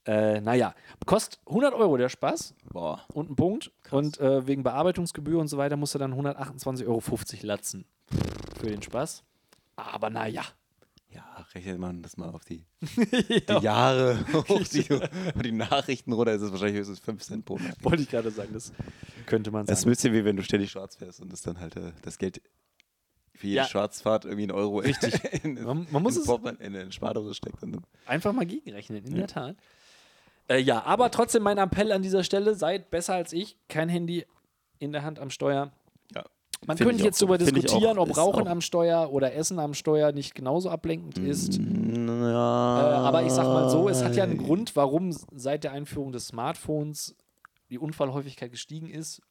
Äh, naja, kostet 100 Euro der Spaß Boah. und ein Punkt. Und äh, wegen Bearbeitungsgebühr und so weiter musste dann 128,50 Euro latzen für den Spaß. Aber naja. Ja, rechnet man das mal auf die, ja, die Jahre, auf die, die Nachrichten runter, ist es wahrscheinlich höchstens 5 Cent pro Nachricht. wollte ich gerade sagen, das könnte man Das ist sagen. ein bisschen wie wenn du ständig schwarz fährst und das dann halt äh, das Geld für jede Ja. Schwarzfahrt irgendwie ein Euro Richtig. in, Man- man muss in, es- in eine Spardose steckt. Und dann, Einfach mal gegenrechnen, in der Tat. Äh, ja, aber trotzdem mein Appell an dieser Stelle, seid besser als ich, kein Handy in der Hand am Steuer. ja. Man Find könnte jetzt darüber diskutieren, auch, ob Rauchen auch- am Steuer oder Essen am Steuer nicht genauso ablenkend ist. Ja, Äh, aber ich sag mal so, es hat ja einen Grund, warum seit der Einführung des Smartphones die Unfallhäufigkeit gestiegen ist.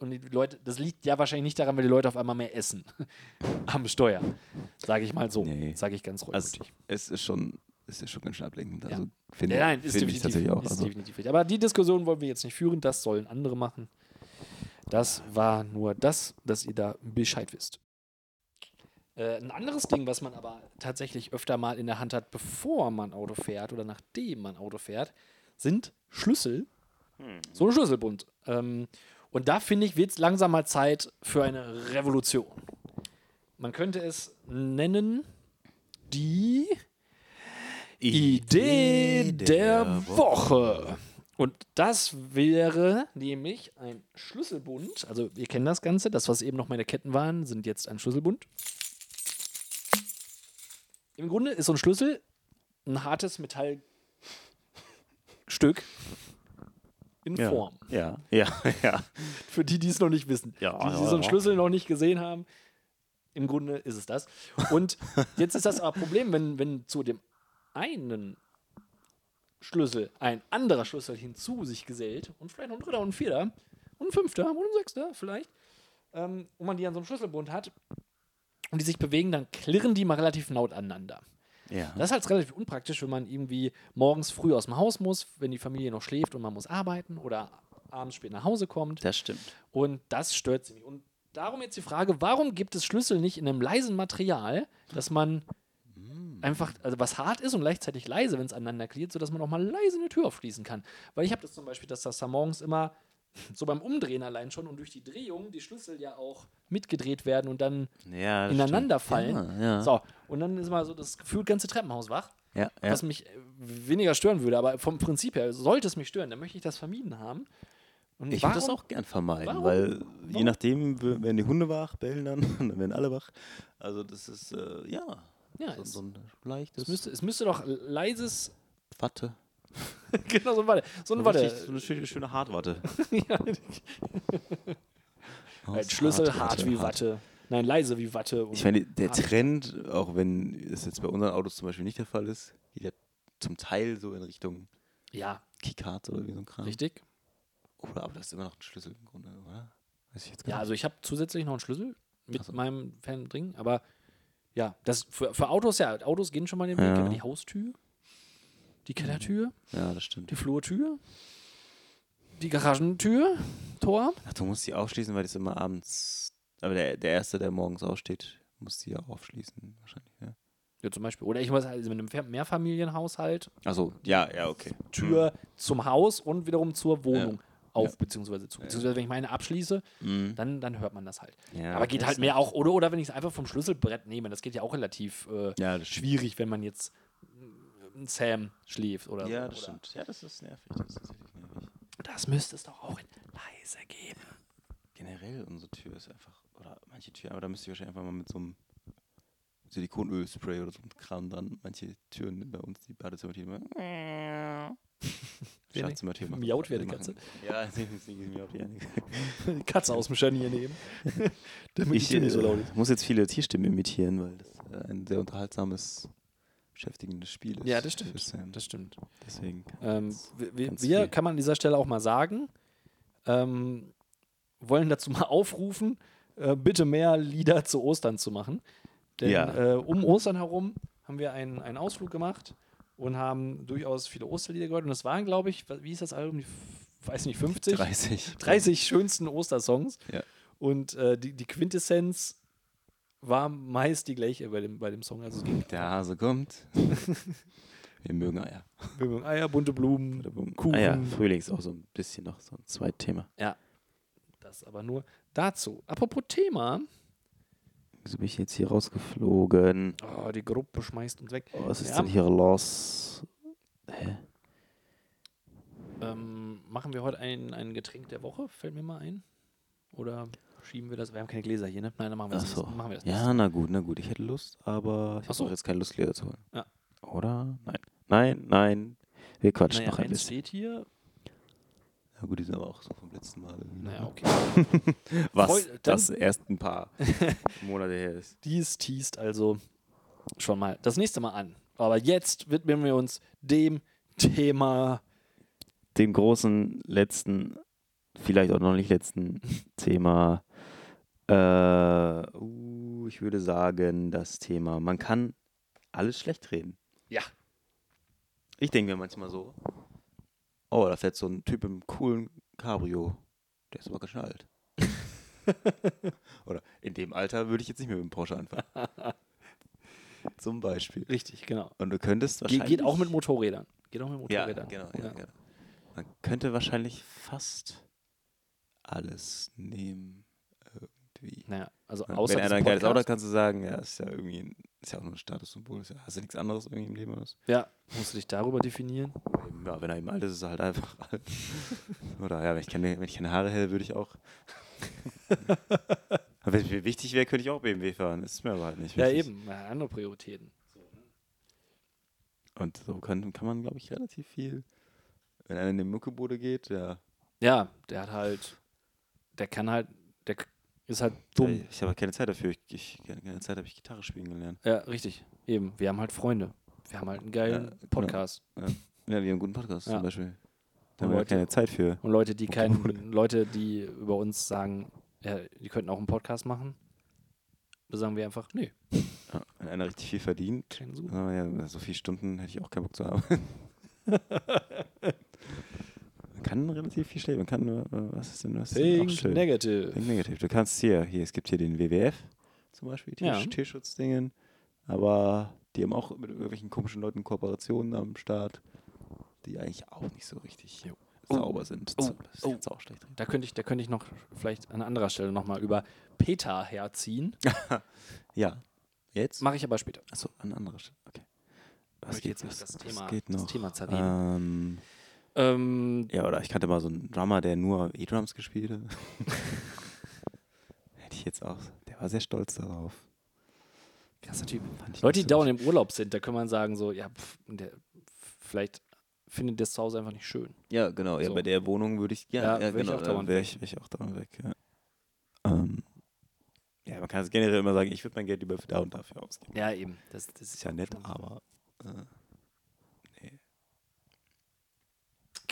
Und die Leute, das liegt ja wahrscheinlich nicht daran, weil die Leute auf einmal mehr essen am Steuer. Sage ich mal so. Nee. Sage ich ganz Also, reumütig. es ist schon, ist schon ganz schön ablenkend. Ja. Also, finde Ja, nein, ist finde ich definitiv, tatsächlich auch. ist Also, definitiv richtig. Aber die Diskussion wollen wir jetzt nicht führen, das sollen andere machen. Das war nur das, dass ihr da Bescheid wisst. Äh, ein anderes Ding, was man aber tatsächlich öfter mal in der Hand hat, bevor man Auto fährt oder nachdem man Auto fährt, sind Schlüssel. So ein Schlüsselbund. Ähm, und da finde ich, wird es langsam mal Zeit für eine Revolution. Man könnte es nennen die Idee der Woche. Und das wäre nämlich ein Schlüsselbund. Also, ihr kennt das Ganze. Das, was eben noch meine Ketten waren, sind jetzt ein Schlüsselbund. Im Grunde ist so ein Schlüssel ein hartes Metall Stück in Ja. Form. Ja, ja, ja. Für die, die es noch nicht wissen. Ja, die, die so einen. Schlüssel noch nicht gesehen haben. Im Grunde ist es das. Und jetzt ist das aber Problem, wenn, wenn zu dem einen Schlüssel ein anderer Schlüssel hinzu sich gesellt und vielleicht noch ein dritter und ein vierter und ein fünfter und ein sechster vielleicht, ähm, und man die an so einem Schlüsselbund hat und die sich bewegen, dann klirren die mal relativ laut aneinander. ja. Das ist halt relativ unpraktisch, wenn man irgendwie morgens früh aus dem Haus muss, wenn die Familie noch schläft und man muss arbeiten oder abends spät nach Hause kommt. das stimmt. Und das stört sie mich. Und darum jetzt die Frage, warum gibt es Schlüssel nicht in einem leisen Material, dass man einfach, also was hart ist und gleichzeitig leise, wenn es aneinander klirrt, sodass man auch mal leise eine Tür aufschließen kann. Weil ich habe das zum Beispiel, dass das da morgens immer so beim Umdrehen allein schon und durch die Drehung die Schlüssel ja auch mitgedreht werden und dann Ja, ineinander stimmt. fallen. Ja, ja. So, und dann ist mal so das Gefühl, ganze Treppenhaus wach was mich äh, weniger stören würde. Aber vom Prinzip her sollte es mich stören, dann möchte ich das vermieden haben. Und Ich würde das auch gern vermeiden, warum- weil je warum- nachdem w- werden die Hunde wach, bellen dann, und dann werden alle wach. Also das ist, äh, ja, Ja, so, es, so ein leichtes es, müsste, es müsste doch leises. Watte. genau, so eine Watte. So eine Watte. so eine schöne, schöne Hartwatte. ja, Aus ein Schlüssel hart, wie hart. Watte. Nein, leise wie Watte. Ich meine, der hart. Trend, auch wenn es jetzt bei unseren Autos zum Beispiel nicht der Fall ist, geht ja zum Teil so in Richtung Ja, Keycard oder wie so ein Kram. richtig. Oder aber das ist immer noch ein Schlüssel im Grunde, oder? Weiß ich jetzt Ja, gar also ich habe zusätzlich noch einen Schlüssel mit so. meinem Fan drin, aber ja, das für, für Autos, ja, Autos gehen schon mal den Weg. Ja. Aber Die Haustür, die Kellertür. Ja, das stimmt. die Flurtür, die Garagentür, Tor. Ach, du musst die aufschließen, weil das immer abends. Aber der, der Erste, der morgens aufsteht, muss die ja aufschließen, wahrscheinlich, ja. Ja, zum Beispiel. Oder ich muss halt mit einem Mehr- Mehrfamilienhaushalt Achso, ja, ja, okay. Tür zum Haus und wiederum zur Wohnung auf, Ja. beziehungsweise zu. Beziehungsweise, wenn ich meine abschließe, Mhm. dann, dann hört man das halt. Ja, Aber geht halt mehr auch, oder, oder wenn ich es einfach vom Schlüsselbrett nehme, das geht ja auch relativ äh, Ja, schwierig, wenn man jetzt äh, Sam schläft oder Ja, das oder stimmt. Ja, das ist nervig. Das ist tatsächlich nervig. Das müsste es doch auch in leise geben. Generell, unsere Tür ist einfach. Oder manche Türen, aber da müsste ich wahrscheinlich einfach mal mit so einem Silikonölspray oder so einem Kram dran. Manche Türen bei uns, die Badezimmertüren immer. Schlafzimmertür macht Miaut eine machen- Katze. Ja, deswegen miaut die. Die Katze aus dem Scharnier nehmen. Damit Ich die Tür nicht so laut ist. äh, muss jetzt viele Tierstimmen imitieren, weil das äh, ein sehr unterhaltsames, beschäftigendes Spiel ist. Ja, das stimmt. Das stimmt. Deswegen. Ähm, wir, wir, kann man an dieser Stelle auch mal sagen, ähm, wollen dazu mal aufrufen, äh, bitte mehr Lieder zu Ostern zu machen. Denn Ja. äh, um Ostern herum haben wir einen, einen Ausflug gemacht und haben durchaus viele Osterlieder gehört. Und es waren, glaube ich, wie ist das Album? Die, weiß nicht, 50? 30. 30 schönsten Ostersongs. Ja. Und äh, die, die Quintessenz war meist die gleiche bei dem, bei dem Song. Also Der Hase kommt. Wir mögen Eier. wir mögen Eier, bunte Blumen, Kuchen. Ah ja, Frühling ist auch so ein bisschen noch so ein Zweitthema. Das aber nur dazu. Apropos Thema. Wieso bin ich jetzt hier rausgeflogen? Oh, die Gruppe schmeißt uns weg. Oh, was ist Ja. denn hier los? Hä? Ähm, machen wir heute ein, ein Getränk der Woche? Fällt mir mal ein. Oder schieben wir das? Wir haben keine Gläser hier, ne? Nein, dann machen wir Ach das. so. nächste- Machen wir das Ja, na gut, na gut. Ich hätte Lust, aber ich Ach habe so. auch jetzt keine Lust, Gläser zu holen. Ja. Oder? Nein. Nein, nein. Wir quatschen Naja, noch ein bisschen. steht hier. Na gut, die sind aber auch so vom letzten Mal. irgendwie, Naja, ne? okay. Was Freu- das erst ein paar Monate her ist. Dies teast also schon mal das nächste Mal an. Aber jetzt widmen wir uns dem Thema. Dem großen letzten, vielleicht auch noch nicht letzten Thema. Äh, uh, ich würde sagen, das Thema. Man kann alles schlecht reden. Ja. Ich denke mir manchmal so, oh, da fährt so ein Typ im coolen Cabrio. Der ist aber ganz schön alt. Oder in dem Alter würde ich jetzt nicht mehr mit dem Porsche anfangen. Zum Beispiel. Richtig, genau. Und du könntest Ge wahrscheinlich... geht auch mit Motorrädern. Geht auch mit Ja, Motorrädern. genau, ja, genau. Man könnte wahrscheinlich fast alles nehmen. Irgendwie. Naja, also Ja, außer Wenn einer ein geiles Auto hat, kannst du sagen, ja, ist ja irgendwie ein, ist ja auch nur ein Statussymbol. Ist ja, hast du nichts anderes irgendwie im Leben oder was? Ja, musst du dich darüber definieren? Eben, Ja, wenn er eben alt ist, ist er halt einfach alt. Oder ja, wenn ich keine, wenn ich keine Haare hätte, würde ich auch. Aber wenn es mir wichtig wäre, könnte ich auch BMW fahren. Das ist mir aber halt nicht Ja, wichtig. eben. Ja, andere Prioritäten. Und so kann, kann man, glaube ich, relativ viel Wenn einer in die Muckebude geht, ja. Ja, der hat halt, der kann halt, der ist halt dumm. Ich habe keine Zeit dafür. Ich, ich, keine Zeit habe ich Gitarre spielen gelernt. Ja, richtig. Eben. Wir haben halt Freunde. Wir haben halt einen geilen Ja, genau. Podcast. Ja, wir haben einen guten Podcast Ja. zum Beispiel. Da haben wir keine Zeit für. Und Leute, die keinen, Leute, die über uns sagen, ja, die könnten auch einen Podcast machen, da sagen wir einfach, nee, Ja, wenn einer richtig viel verdient, aber ja, so viele Stunden hätte ich auch keinen Bock zu arbeiten. man kann relativ viel stellen. Man kann nur, äh, was ist denn das? Think negative. Think negativ. Du kannst hier, hier, es gibt hier den WWF zum Beispiel, Tier, Ja. Tierschutzdingen, aber die haben auch mit irgendwelchen komischen Leuten Kooperationen am Start, die eigentlich auch nicht so richtig Jo. sauber sind. Oh. Das ist Oh. jetzt auch schlecht. Da könnte ich, da könnte ich noch vielleicht an anderer Stelle nochmal über Peter herziehen. Ja. Jetzt? Mache ich aber später. Achso, an anderer Stelle. Okay. Was geht, jetzt was, das was Thema- geht das noch? Thema zerreden. Ähm, Ähm, ja, oder ich kannte mal so einen Drummer, der nur E-Drums gespielt hat. Hätte ich jetzt auch. Der war sehr stolz darauf. krasser Typ. Fand ich Leute, die so dauernd im Urlaub sind, da kann man sagen, so, ja, pff, der, vielleicht findet das zu Hause einfach nicht schön. Ja, genau. Ja, So. bei der Wohnung würde ich, ja, Ja, ja, ich genau, auch da dauernd wäre weg. ich, wär ich auch dauernd weg. Ja. Ähm, ja, man kann es generell immer sagen, ich würde mein Geld lieber für da und dafür ausgeben. Ja, eben. Das, das Ist ja nett, aber äh,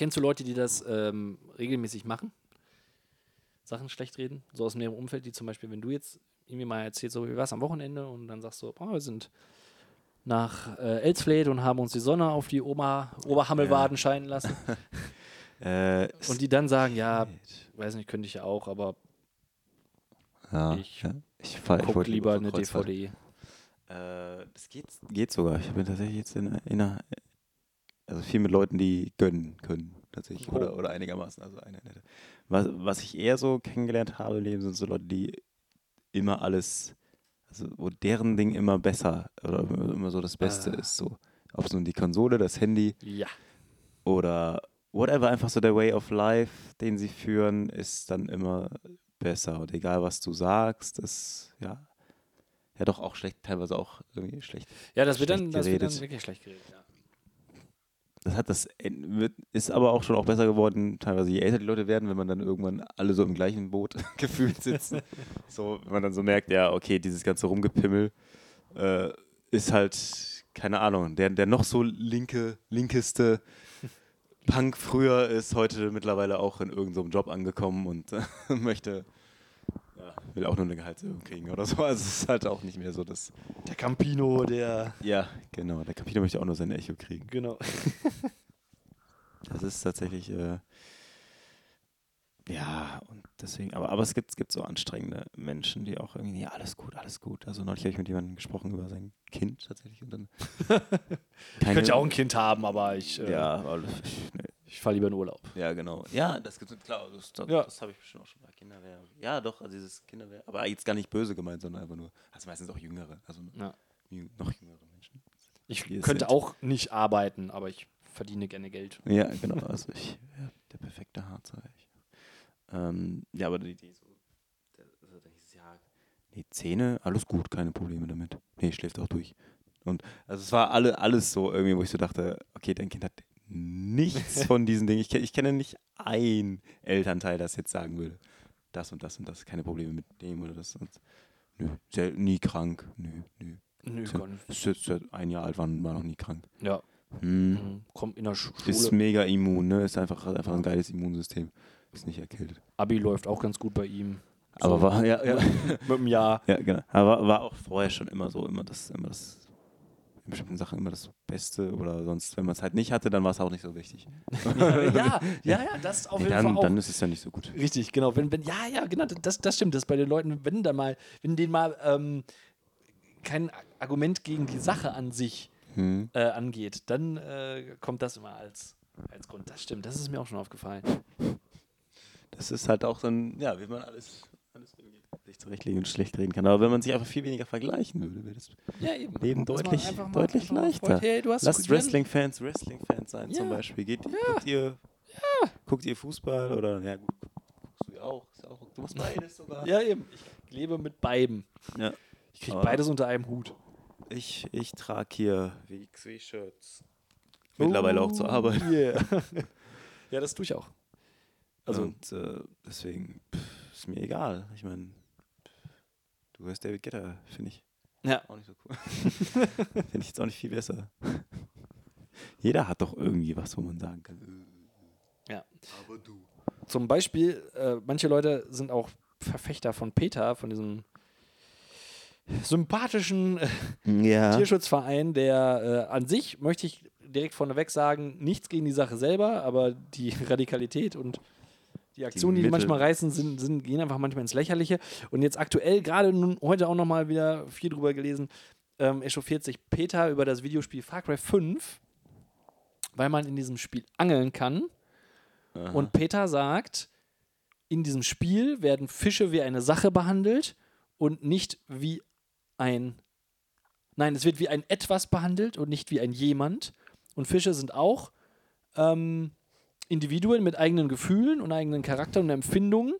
Kennst du Leute, die das ähm, regelmäßig machen? Sachen schlecht reden? So aus dem näheren Umfeld, die zum Beispiel, wenn du jetzt irgendwie mal erzählst, so wie war es am Wochenende und dann sagst du, oh, wir sind nach äh, Elsfleth und haben uns die Sonne auf die Oma, Oberhammelwaden scheinen lassen. äh, Und die dann sagen, ja, weiß nicht, könnte ich ja auch, aber ja, ich ja. ich, fahr, ich guck wollte lieber eine. DVD. Äh, das geht, geht sogar. Ich bin tatsächlich jetzt in, in einer, also viel mit Leuten, die gönnen können, tatsächlich. Oh. Oder, oder einigermaßen. Also eine nette. Was, was ich eher so kennengelernt habe im Leben, sind so Leute, die immer alles, also wo deren Ding immer besser oder immer so das Beste Ah. ist. So. Ob es nun die Konsole, das Handy Ja. oder whatever, einfach so der Way of Life, den sie führen, ist dann immer besser. Und egal, was du sagst, ist ja, ja doch auch schlecht, teilweise auch irgendwie schlecht. Ja, das wird, dann, das wird dann wirklich schlecht geredet. Ja. Das hat das ist aber auch schon auch besser geworden, teilweise je älter die Leute werden, wenn man dann irgendwann alle so im gleichen Boot gefühlt sitzen. so, wenn man dann so merkt, ja, okay, dieses ganze Rumgepimmel äh, ist halt, keine Ahnung, der, der noch so linke, linkeste Punk früher ist heute mittlerweile auch in irgendeinem Job angekommen und möchte, will auch nur eine Gehaltserhöhung kriegen oder so. Also es ist halt auch nicht mehr so das. Der Campino, der. Ja, genau. Der Capino möchte auch nur sein Echo kriegen. Genau. Das ist tatsächlich, äh, ja, und deswegen, aber, aber es gibt, es gibt so anstrengende Menschen, die auch irgendwie, ja, alles gut, alles gut. Also neulich habe ich mit jemandem gesprochen über sein Kind tatsächlich und dann. Ich könnte ja auch ein Kind haben, aber ich, äh, Ja, aber ich, nee. Ich fahre lieber in Urlaub. ja, genau. Ja, das gibt klar, das, das, Ja. das habe ich bestimmt auch schon bei Kinderwehr. Ja, doch, also dieses Kinderwehr, aber jetzt gar nicht böse gemeint, sondern einfach nur, also meistens auch jüngere, also Ja. noch jüngere Menschen. Ich könnte sind- auch nicht arbeiten, aber ich verdiene gerne Geld. Ja, genau. Also ich, ja, der perfekte Harzer. Ähm, ja, aber die, die so, der, also da hieß es ja, nee, Zähne, alles gut, keine Probleme damit. Nee, schläft auch durch. Und also es war alle, alles so irgendwie, wo ich so dachte, okay, dein Kind hat nichts von diesen Dingen. Ich, ich kenne nicht ein Elternteil, das jetzt sagen würde, das und das und das, keine Probleme mit dem oder das. Und, nö, sel- nie krank, nö, nö. Nö, gar nicht. Ein Jahr alt, war, war noch nie krank. Ja, Hm. mhm. kommt in der Sch- Ist Schule. mega immun, ne? Ist einfach, einfach ein geiles Immunsystem. Ist nicht erkältet. Abi läuft auch ganz gut bei ihm. Aber So, war, ja, ja. mit dem Jahr. ja, genau. Aber war, war auch vorher schon immer so, immer das, immer das, in bestimmten Sachen immer das Beste oder sonst, wenn man es halt nicht hatte, dann war es auch nicht so wichtig. ja, ja, ja, das auf Nee, jeden dann, Fall auch. dann ist es ja nicht so gut. Richtig, genau. Wenn, wenn, ja, ja, genau, das, das stimmt. Das bei den Leuten, wenn da mal, wenn denen mal ähm, kein Argument gegen die Sache an sich Hm. äh, angeht, dann äh, kommt das immer als, als Grund. Das stimmt, das ist mir auch schon aufgefallen. Das ist halt auch so ein, ja, wie man alles, sich zurechtlegen und schlecht reden kann. Aber wenn man sich einfach viel weniger vergleichen würde, wäre das Ja, eben. Leben deutlich, mal- deutlich leichter. freut, Hey, Lasst. Wrestling-Fans Wrestling-Fans sein zum Ja. Beispiel. Geht, guckt, ihr, guckt ihr Fußball oder, ja gut, guckst du ja auch. Ja auch du machst beides sogar. Ja, eben. Ich lebe mit beiden. Ja. Ich kriege beides unter einem Hut. Ich, ich trage hier WXW-Shirts. Mittlerweile auch zur Arbeit. Yeah. Ja, das tue ich auch. Also, und äh, deswegen pff, ist mir egal. Ich meine, du hörst David Guetta, finde ich ja. auch nicht so cool. finde ich jetzt auch nicht viel besser. Jeder hat doch irgendwie was, wo man sagen kann. Ja. Aber du. Zum Beispiel, äh, manche Leute sind auch Verfechter von PETA, von diesem sympathischen äh, Ja. Tierschutzverein, der äh, an sich, möchte ich direkt vorneweg sagen, nichts gegen die Sache selber, aber die Radikalität und die Aktionen, die, die manchmal reißen, sind, sind, gehen einfach manchmal ins Lächerliche. Und jetzt aktuell, gerade nun heute auch nochmal wieder viel drüber gelesen, ähm, echauffiert sich Peter über das Videospiel Far Cry 5, weil man in diesem Spiel angeln kann. Aha. Und Peter sagt, in diesem Spiel werden Fische wie eine Sache behandelt und nicht wie ein. Nein, es wird wie ein Etwas behandelt und nicht wie ein Jemand. Und Fische sind auch ähm, Individuen mit eigenen Gefühlen und eigenen Charakter und Empfindungen.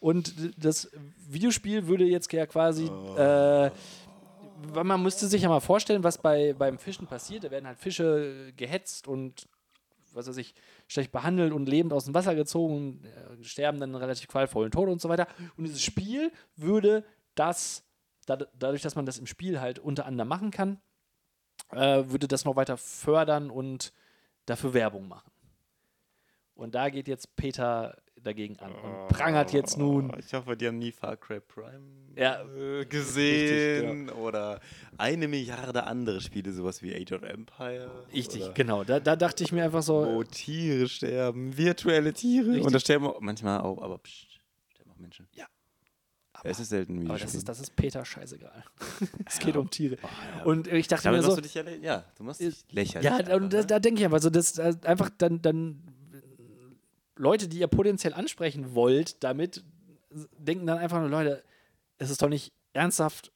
Und das Videospiel würde jetzt ja quasi. Äh, weil man müsste sich ja mal vorstellen, was bei, beim Fischen passiert. Da werden halt Fische gehetzt und was weiß ich, schlecht behandelt und lebend aus dem Wasser gezogen und äh, sterben dann einen relativ qualvollen Tod und so weiter. Und dieses Spiel würde das, da, dadurch, dass man das im Spiel halt unter anderem machen kann, äh, würde das noch weiter fördern und dafür Werbung machen. Und da geht jetzt Peter dagegen an und prangert jetzt nun. Ich hoffe, die haben nie Far Cry Prime Ja, äh, gesehen oder eine Milliarde andere Spiele, sowas wie Age of Empire. Richtig, genau. Da, da dachte ich mir einfach so, Wo Tiere sterben, virtuelle Tiere. Richtig. Und da sterben auch, manchmal auch, aber pst, sterben auch Menschen. Ja. Aber es ist selten wie aber das ist, das ist Peter scheißegal. es geht um Tiere. Und ich dachte Damit mir so, du dich ja, ja, du machst dich lächerlich. Ja, und da, ne? da denke ich einfach so, dass äh, einfach dann, dann Leute, die ihr potenziell ansprechen wollt, damit denken dann einfach nur, Leute, es ist doch nicht ernsthaft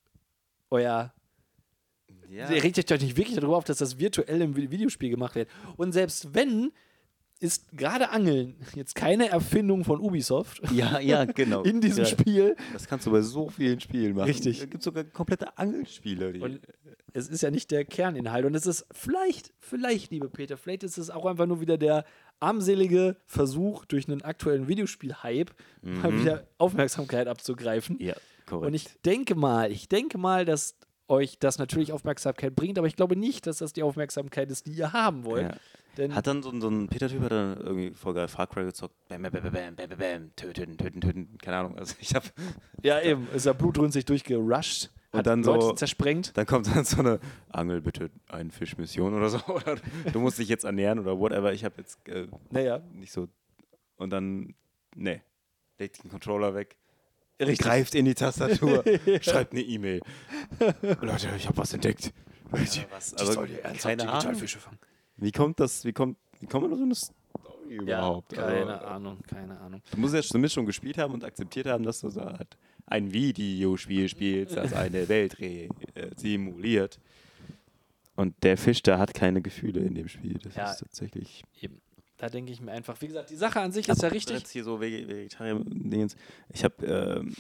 euer. ja. Ihr regt euch doch nicht wirklich darüber auf, dass das virtuell im Vi- Videospiel gemacht wird. Und selbst wenn, ist gerade Angeln jetzt keine Erfindung von Ubisoft ja, ja, genau. in diesem ja. Spiel. Das kannst du bei so vielen Spielen machen. Richtig. Da gibt es sogar komplette Angelspiele. Die Und es ist ja nicht der Kerninhalt. Und es ist vielleicht, vielleicht, liebe Peter, vielleicht ist es auch einfach nur wieder der armselige Versuch, durch einen aktuellen Videospiel-Hype mal wieder Aufmerksamkeit abzugreifen. ja, korrekt. Und ich denke mal, ich denke mal, dass euch das natürlich Aufmerksamkeit bringt, aber ich glaube nicht, dass das die Aufmerksamkeit ist, die ihr haben wollt. Ja. Denn Hat dann so, ein- so ein Peter-Typ hat dann irgendwie voll geil Far Cry gezockt. Bam, bam, bam, bam, bam, bam, bam, töten, töten, töten. Keine Ahnung. Also ich hab. ja, eben, ist ja blutrünstig durchgerusht, Und hat dann Leute so- zersprengt. Dann kommt dann so eine Angel bitte einen Fischmission oder so. Oder du musst dich jetzt ernähren oder whatever. Ich habe jetzt äh, Naja, nicht so. Und dann, ne, legt den Controller weg. richtig. Greift in die Tastatur, schreibt eine E-Mail. Leute, ich habe was entdeckt. Ja, was? Also, keine Ahnung. fangen. Wie kommt das, wie kommt, wie kommt man so eine Story Ja, überhaupt? keine Also, Ahnung, keine Ahnung. Du musst ja zumindest schon gespielt haben und akzeptiert haben, dass du so halt ein Videospiel spielst, das eine Welt re äh, simuliert. Und der Fisch, der hat keine Gefühle in dem Spiel. Das Ja. ist tatsächlich. Eben. Da denke ich mir einfach, wie gesagt, die Sache an sich ist ja richtig. Jetzt hier so Vege- Vegetarier-Dingens. Ich habe ähm,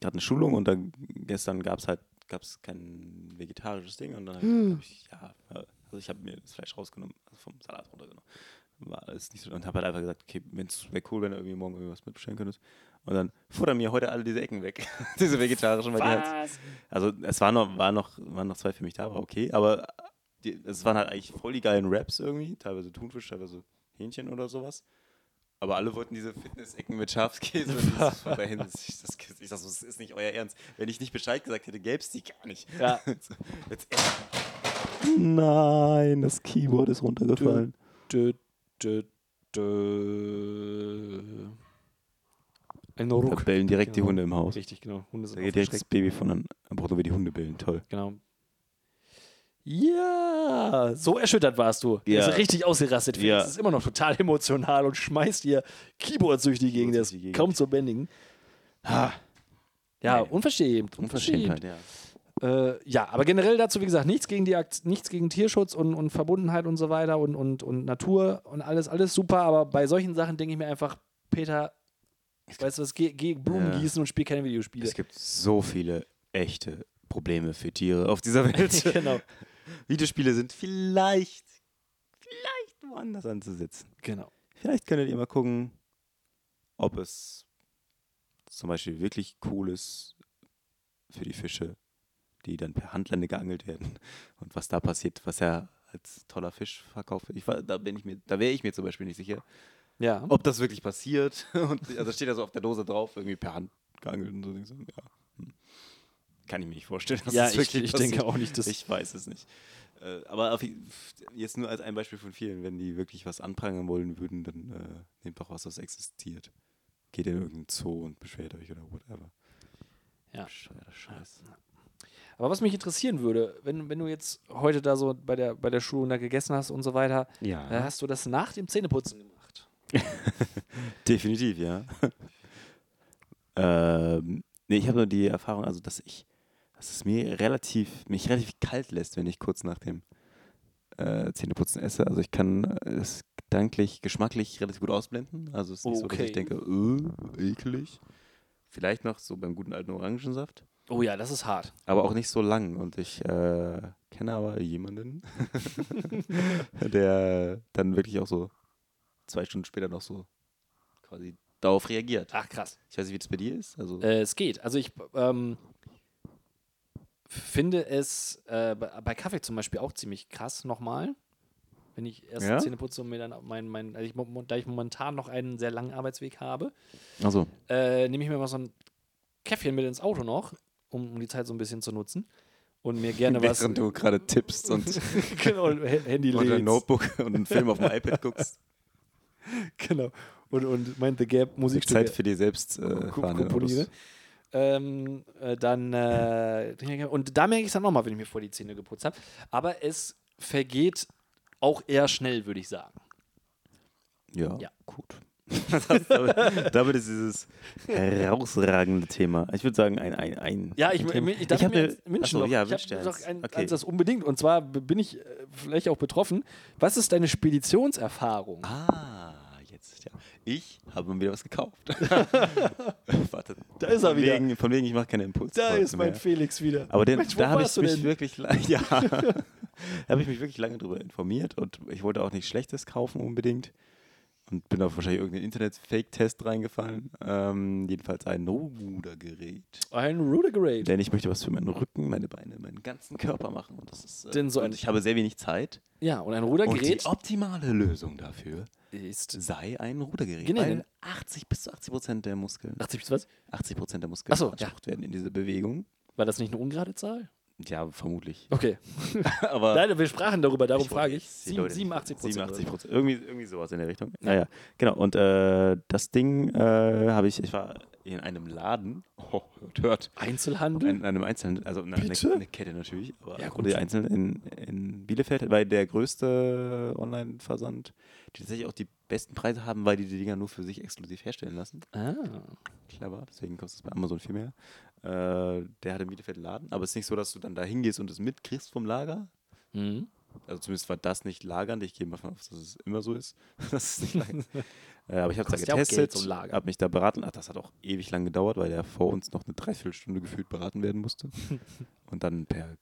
gerade eine Schulung und dann gestern gab es halt gab's kein vegetarisches Ding und dann hab Hm. ich, ja, also ich habe mir das Fleisch rausgenommen, also vom Salat runtergenommen. War alles nicht so und habe halt einfach gesagt, okay, es wäre cool, wenn du irgendwie morgen irgendwas mitbestellen könntest. Und dann futtern mir heute alle diese Ecken weg, diese vegetarischen. Die halt, Was? also es war noch, war noch, waren noch zwei für mich da, war okay, aber die, es waren halt eigentlich voll die geilen Raps irgendwie, teilweise Thunfisch, teilweise Hähnchen oder sowas. Aber alle wollten diese Fitness-Ecken mit Schafskäse. das dahin, ich, das, ich so, das ist nicht euer Ernst. Wenn ich nicht Bescheid gesagt hätte, gäbe es die gar nicht. Ja. Jetzt, Nein, das Keyboard ist runtergefallen. Dö, dö, Ein Da Ruck. bellen direkt die Genau. Hunde im Haus. Richtig, genau. Hunde sind Da geht direkt das. Baby von an Brot wie die Hunde bellen. Toll. Genau. Ja, so erschüttert warst du. Du Ja. bist richtig ausgerastet. Ja. ist immer noch total emotional und schmeißt ihr Keyboards durch die Gegend. Das die ist kaum zu bändigen. Ja, Nee. unverschämt. Unverschämtheit, ja. Äh, ja, aber generell dazu, wie gesagt, nichts gegen die Akt nichts gegen Tierschutz und, und Verbundenheit und so weiter und, und, und Natur und alles, alles super, aber bei solchen Sachen denke ich mir einfach, Peter, weißt du was, geh, geh Blumen Ja. gießen und spiel keine Videospiele. Es gibt so viele echte Probleme für Tiere auf dieser Welt. genau. Videospiele sind vielleicht, vielleicht woanders anzusetzen. Genau. vielleicht könntet ihr mal gucken, ob es zum Beispiel wirklich cool ist für die Fische, die dann per Handlende geangelt werden und was da passiert, was er als toller Fisch verkauft wird. Ich, war- da bin ich mir, da wäre ich mir zum Beispiel nicht sicher, Ja. ob das wirklich passiert. Und also steht ja so auf der Dose drauf, irgendwie per Hand geangelt und so. Denkst du, Ja. hm. Kann ich mir nicht vorstellen, dass ja, das ich, wirklich ich passiert. denke auch nicht, dass. Ich weiß es nicht. Äh, aber auf, jetzt nur als ein Beispiel von vielen, wenn die wirklich was anprangern wollen würden, dann äh, nehmt doch was, was existiert. Geht in irgendeinen Zoo und beschwert euch oder whatever. Ja. Scheiß. Aber was mich interessieren würde, wenn, wenn du jetzt heute da so bei der, bei der Schule da gegessen hast und so weiter, Ja. äh, hast du das nach dem Zähneputzen gemacht? Definitiv, ja. ähm, nee, ich habe nur die Erfahrung, also dass ich, dass es mir relativ, mich relativ kalt lässt, wenn ich kurz nach dem äh, Zähneputzen esse. Also ich kann äh, es gedanklich, geschmacklich relativ gut ausblenden. Also es ist nicht so, dass Okay. ich denke, äh, eklig. Vielleicht noch so beim guten alten Orangensaft. Oh ja, das ist hart. Aber auch nicht so lang. Und ich äh, kenne aber jemanden, der dann wirklich auch so zwei Stunden später noch so quasi darauf reagiert. Ach, krass. Ich weiß nicht, wie das bei dir ist. Also, Äh, es geht. Also ich ähm, finde es äh, bei, Kaffee zum Beispiel auch ziemlich krass nochmal. Wenn ich erst Ja? Zähne putze und mir dann mein, mein also ich, da ich momentan noch einen sehr langen Arbeitsweg habe, also äh, nehme ich mir mal so ein Käffchen mit ins Auto noch, um, um die Zeit so ein bisschen zu nutzen. Und mir gerne was. während du gerade tippst und, genau, Handy und ein. Notebook und einen Film auf dem iPad guckst. Genau. Und, und mein The Gap Musikstücke Zeit für die selbst äh, komponiere. Ähm, äh, dann, äh, und da merke ich es dann nochmal, wenn ich mir vor die Zähne geputzt habe. Aber es vergeht auch eher schnell, würde ich sagen. Ja, Ja. gut. Damit, damit ist dieses herausragende Thema. Ich würde sagen, ein, ein, ein Ja, ich, ein ich, ich darf hab mir eine- jetzt wünschen Achso, noch. ja, ich habe noch ein, Okay. eins, das unbedingt. Und zwar bin ich äh, vielleicht auch betroffen. Was ist deine Speditionserfahrung? Ah, jetzt, ja. Ich habe mir wieder was gekauft. Warte. Da ist er wieder. Wegen, von wegen, ich mache keine Impulse. da ist mein Felix wieder. Aber den, Mensch, da habe ich mich denn? wirklich ja, da habe ich mich wirklich lange drüber informiert und ich wollte auch nichts Schlechtes kaufen unbedingt und bin auf wahrscheinlich irgendeinen Internet-Fake-Test reingefallen. Ähm, jedenfalls ein Rudergerät. Ein Rudigerate. Denn ich möchte was für meinen Rücken, meine Beine, meinen ganzen Körper machen. Und, das ist, äh, Denn so und ein- ich habe sehr wenig Zeit. Ja, und ein Und Rudergerät die optimale Lösung dafür ist. sei ein Rudergerät. Genau, weil denn- 80 bis zu 80 Prozent der Muskeln, 80 bis was? 80 Prozent der Muskeln Ach so, ja. werden in dieser Bewegung. War das nicht eine ungerade Zahl? Ja, vermutlich. Okay. Aber Nein, wir sprachen darüber, darum frage ich. jetzt die Sieben- Leute nicht- 87 Prozent. 87 Prozent. Irgendwie, irgendwie sowas in der Richtung. Naja, genau. Und äh, das Ding äh, habe ich, ich war in einem Laden, oh, hört, hört, Einzelhandel? in einem Einzelnen, also eine, eine, Bitte? eine Kette natürlich, aber Ja, ja, gut. die Einzelnen in, in Bielefeld, weil der größte Online-Versand, die tatsächlich auch die besten Preise haben, weil die die Dinger nur für sich exklusiv herstellen lassen. ah. Clever, deswegen kostet es bei Amazon viel mehr. Äh, der hat in Bielefeld einen Laden, aber es ist nicht so, dass du dann da hingehst und es mitkriegst vom Lager, Mhm. also zumindest war das nicht lagernd. Ich gehe mal davon aus, dass es immer so ist. dass es nicht ist. äh, aber ich habe es getestet, habe mich da beraten. Ach, das hat auch ewig lang gedauert, weil der vor uns noch eine Dreiviertelstunde gefühlt beraten werden musste. und dann per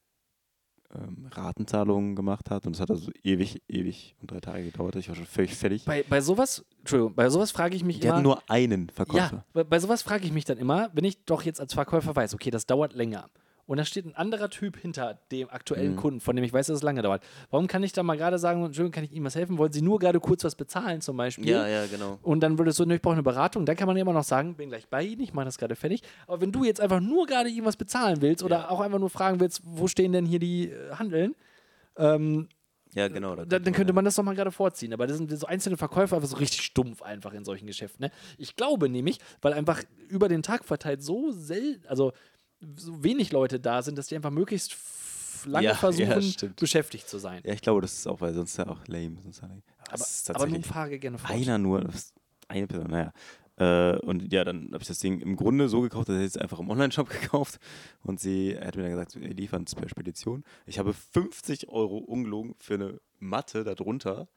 ähm, Ratenzahlungen gemacht hat. Und das hat also ewig, ewig und drei Tage gedauert. Ich war schon völlig fertig. Bei, bei sowas, Entschuldigung, bei sowas frage ich mich Die immer. hatten nur einen Verkäufer. ja, bei, bei sowas frage ich mich dann immer, wenn ich doch jetzt als Verkäufer weiß, okay, das dauert länger. Und da steht ein anderer Typ hinter dem aktuellen Mhm. Kunden, von dem ich weiß, dass es lange dauert. Warum kann ich da mal gerade sagen, Entschuldigung, kann ich Ihnen was helfen? Wollen Sie nur gerade kurz was bezahlen zum Beispiel? ja, genau. Und dann würde es so, ne, ich brauche eine Beratung. Dann kann man ja immer noch sagen, bin gleich bei Ihnen, ich mache das gerade fertig. Aber wenn du jetzt einfach nur gerade irgendwas bezahlen willst oder Ja. auch einfach nur fragen willst, wo stehen denn hier die äh, Handeln, ähm, Ja, genau. dann, dann könnte man das doch mal gerade vorziehen. Aber das sind so einzelne Verkäufer einfach so richtig stumpf einfach in solchen Geschäften. Ne? Ich glaube nämlich, weil einfach über den Tag verteilt so selten, also so wenig Leute da sind, dass die einfach möglichst lange Ja, ja, versuchen, stimmt. beschäftigt zu sein. Ja, ich glaube, das ist auch, weil sonst ja auch lame. Sonst ja, Aber, aber nun frage gerne fort. einer nur, eine Person, naja. Äh, und ja, dann habe ich das Ding im Grunde so gekauft, dass ich es einfach im Online-Shop gekauft. Und sie hat mir dann gesagt, wir liefern es per Spedition. Ich habe 50 Euro ungelogen für eine Matte darunter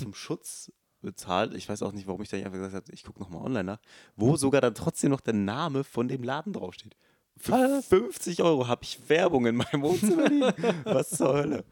zum Schutz bezahlt. Ich weiß auch nicht, warum ich da nicht einfach gesagt habe, ich gucke nochmal online nach, wo sogar dann trotzdem noch der Name von dem Laden draufsteht. Für Was? 50 Euro habe ich Werbung in meinem Wohnzimmer liegen. Was zur Hölle?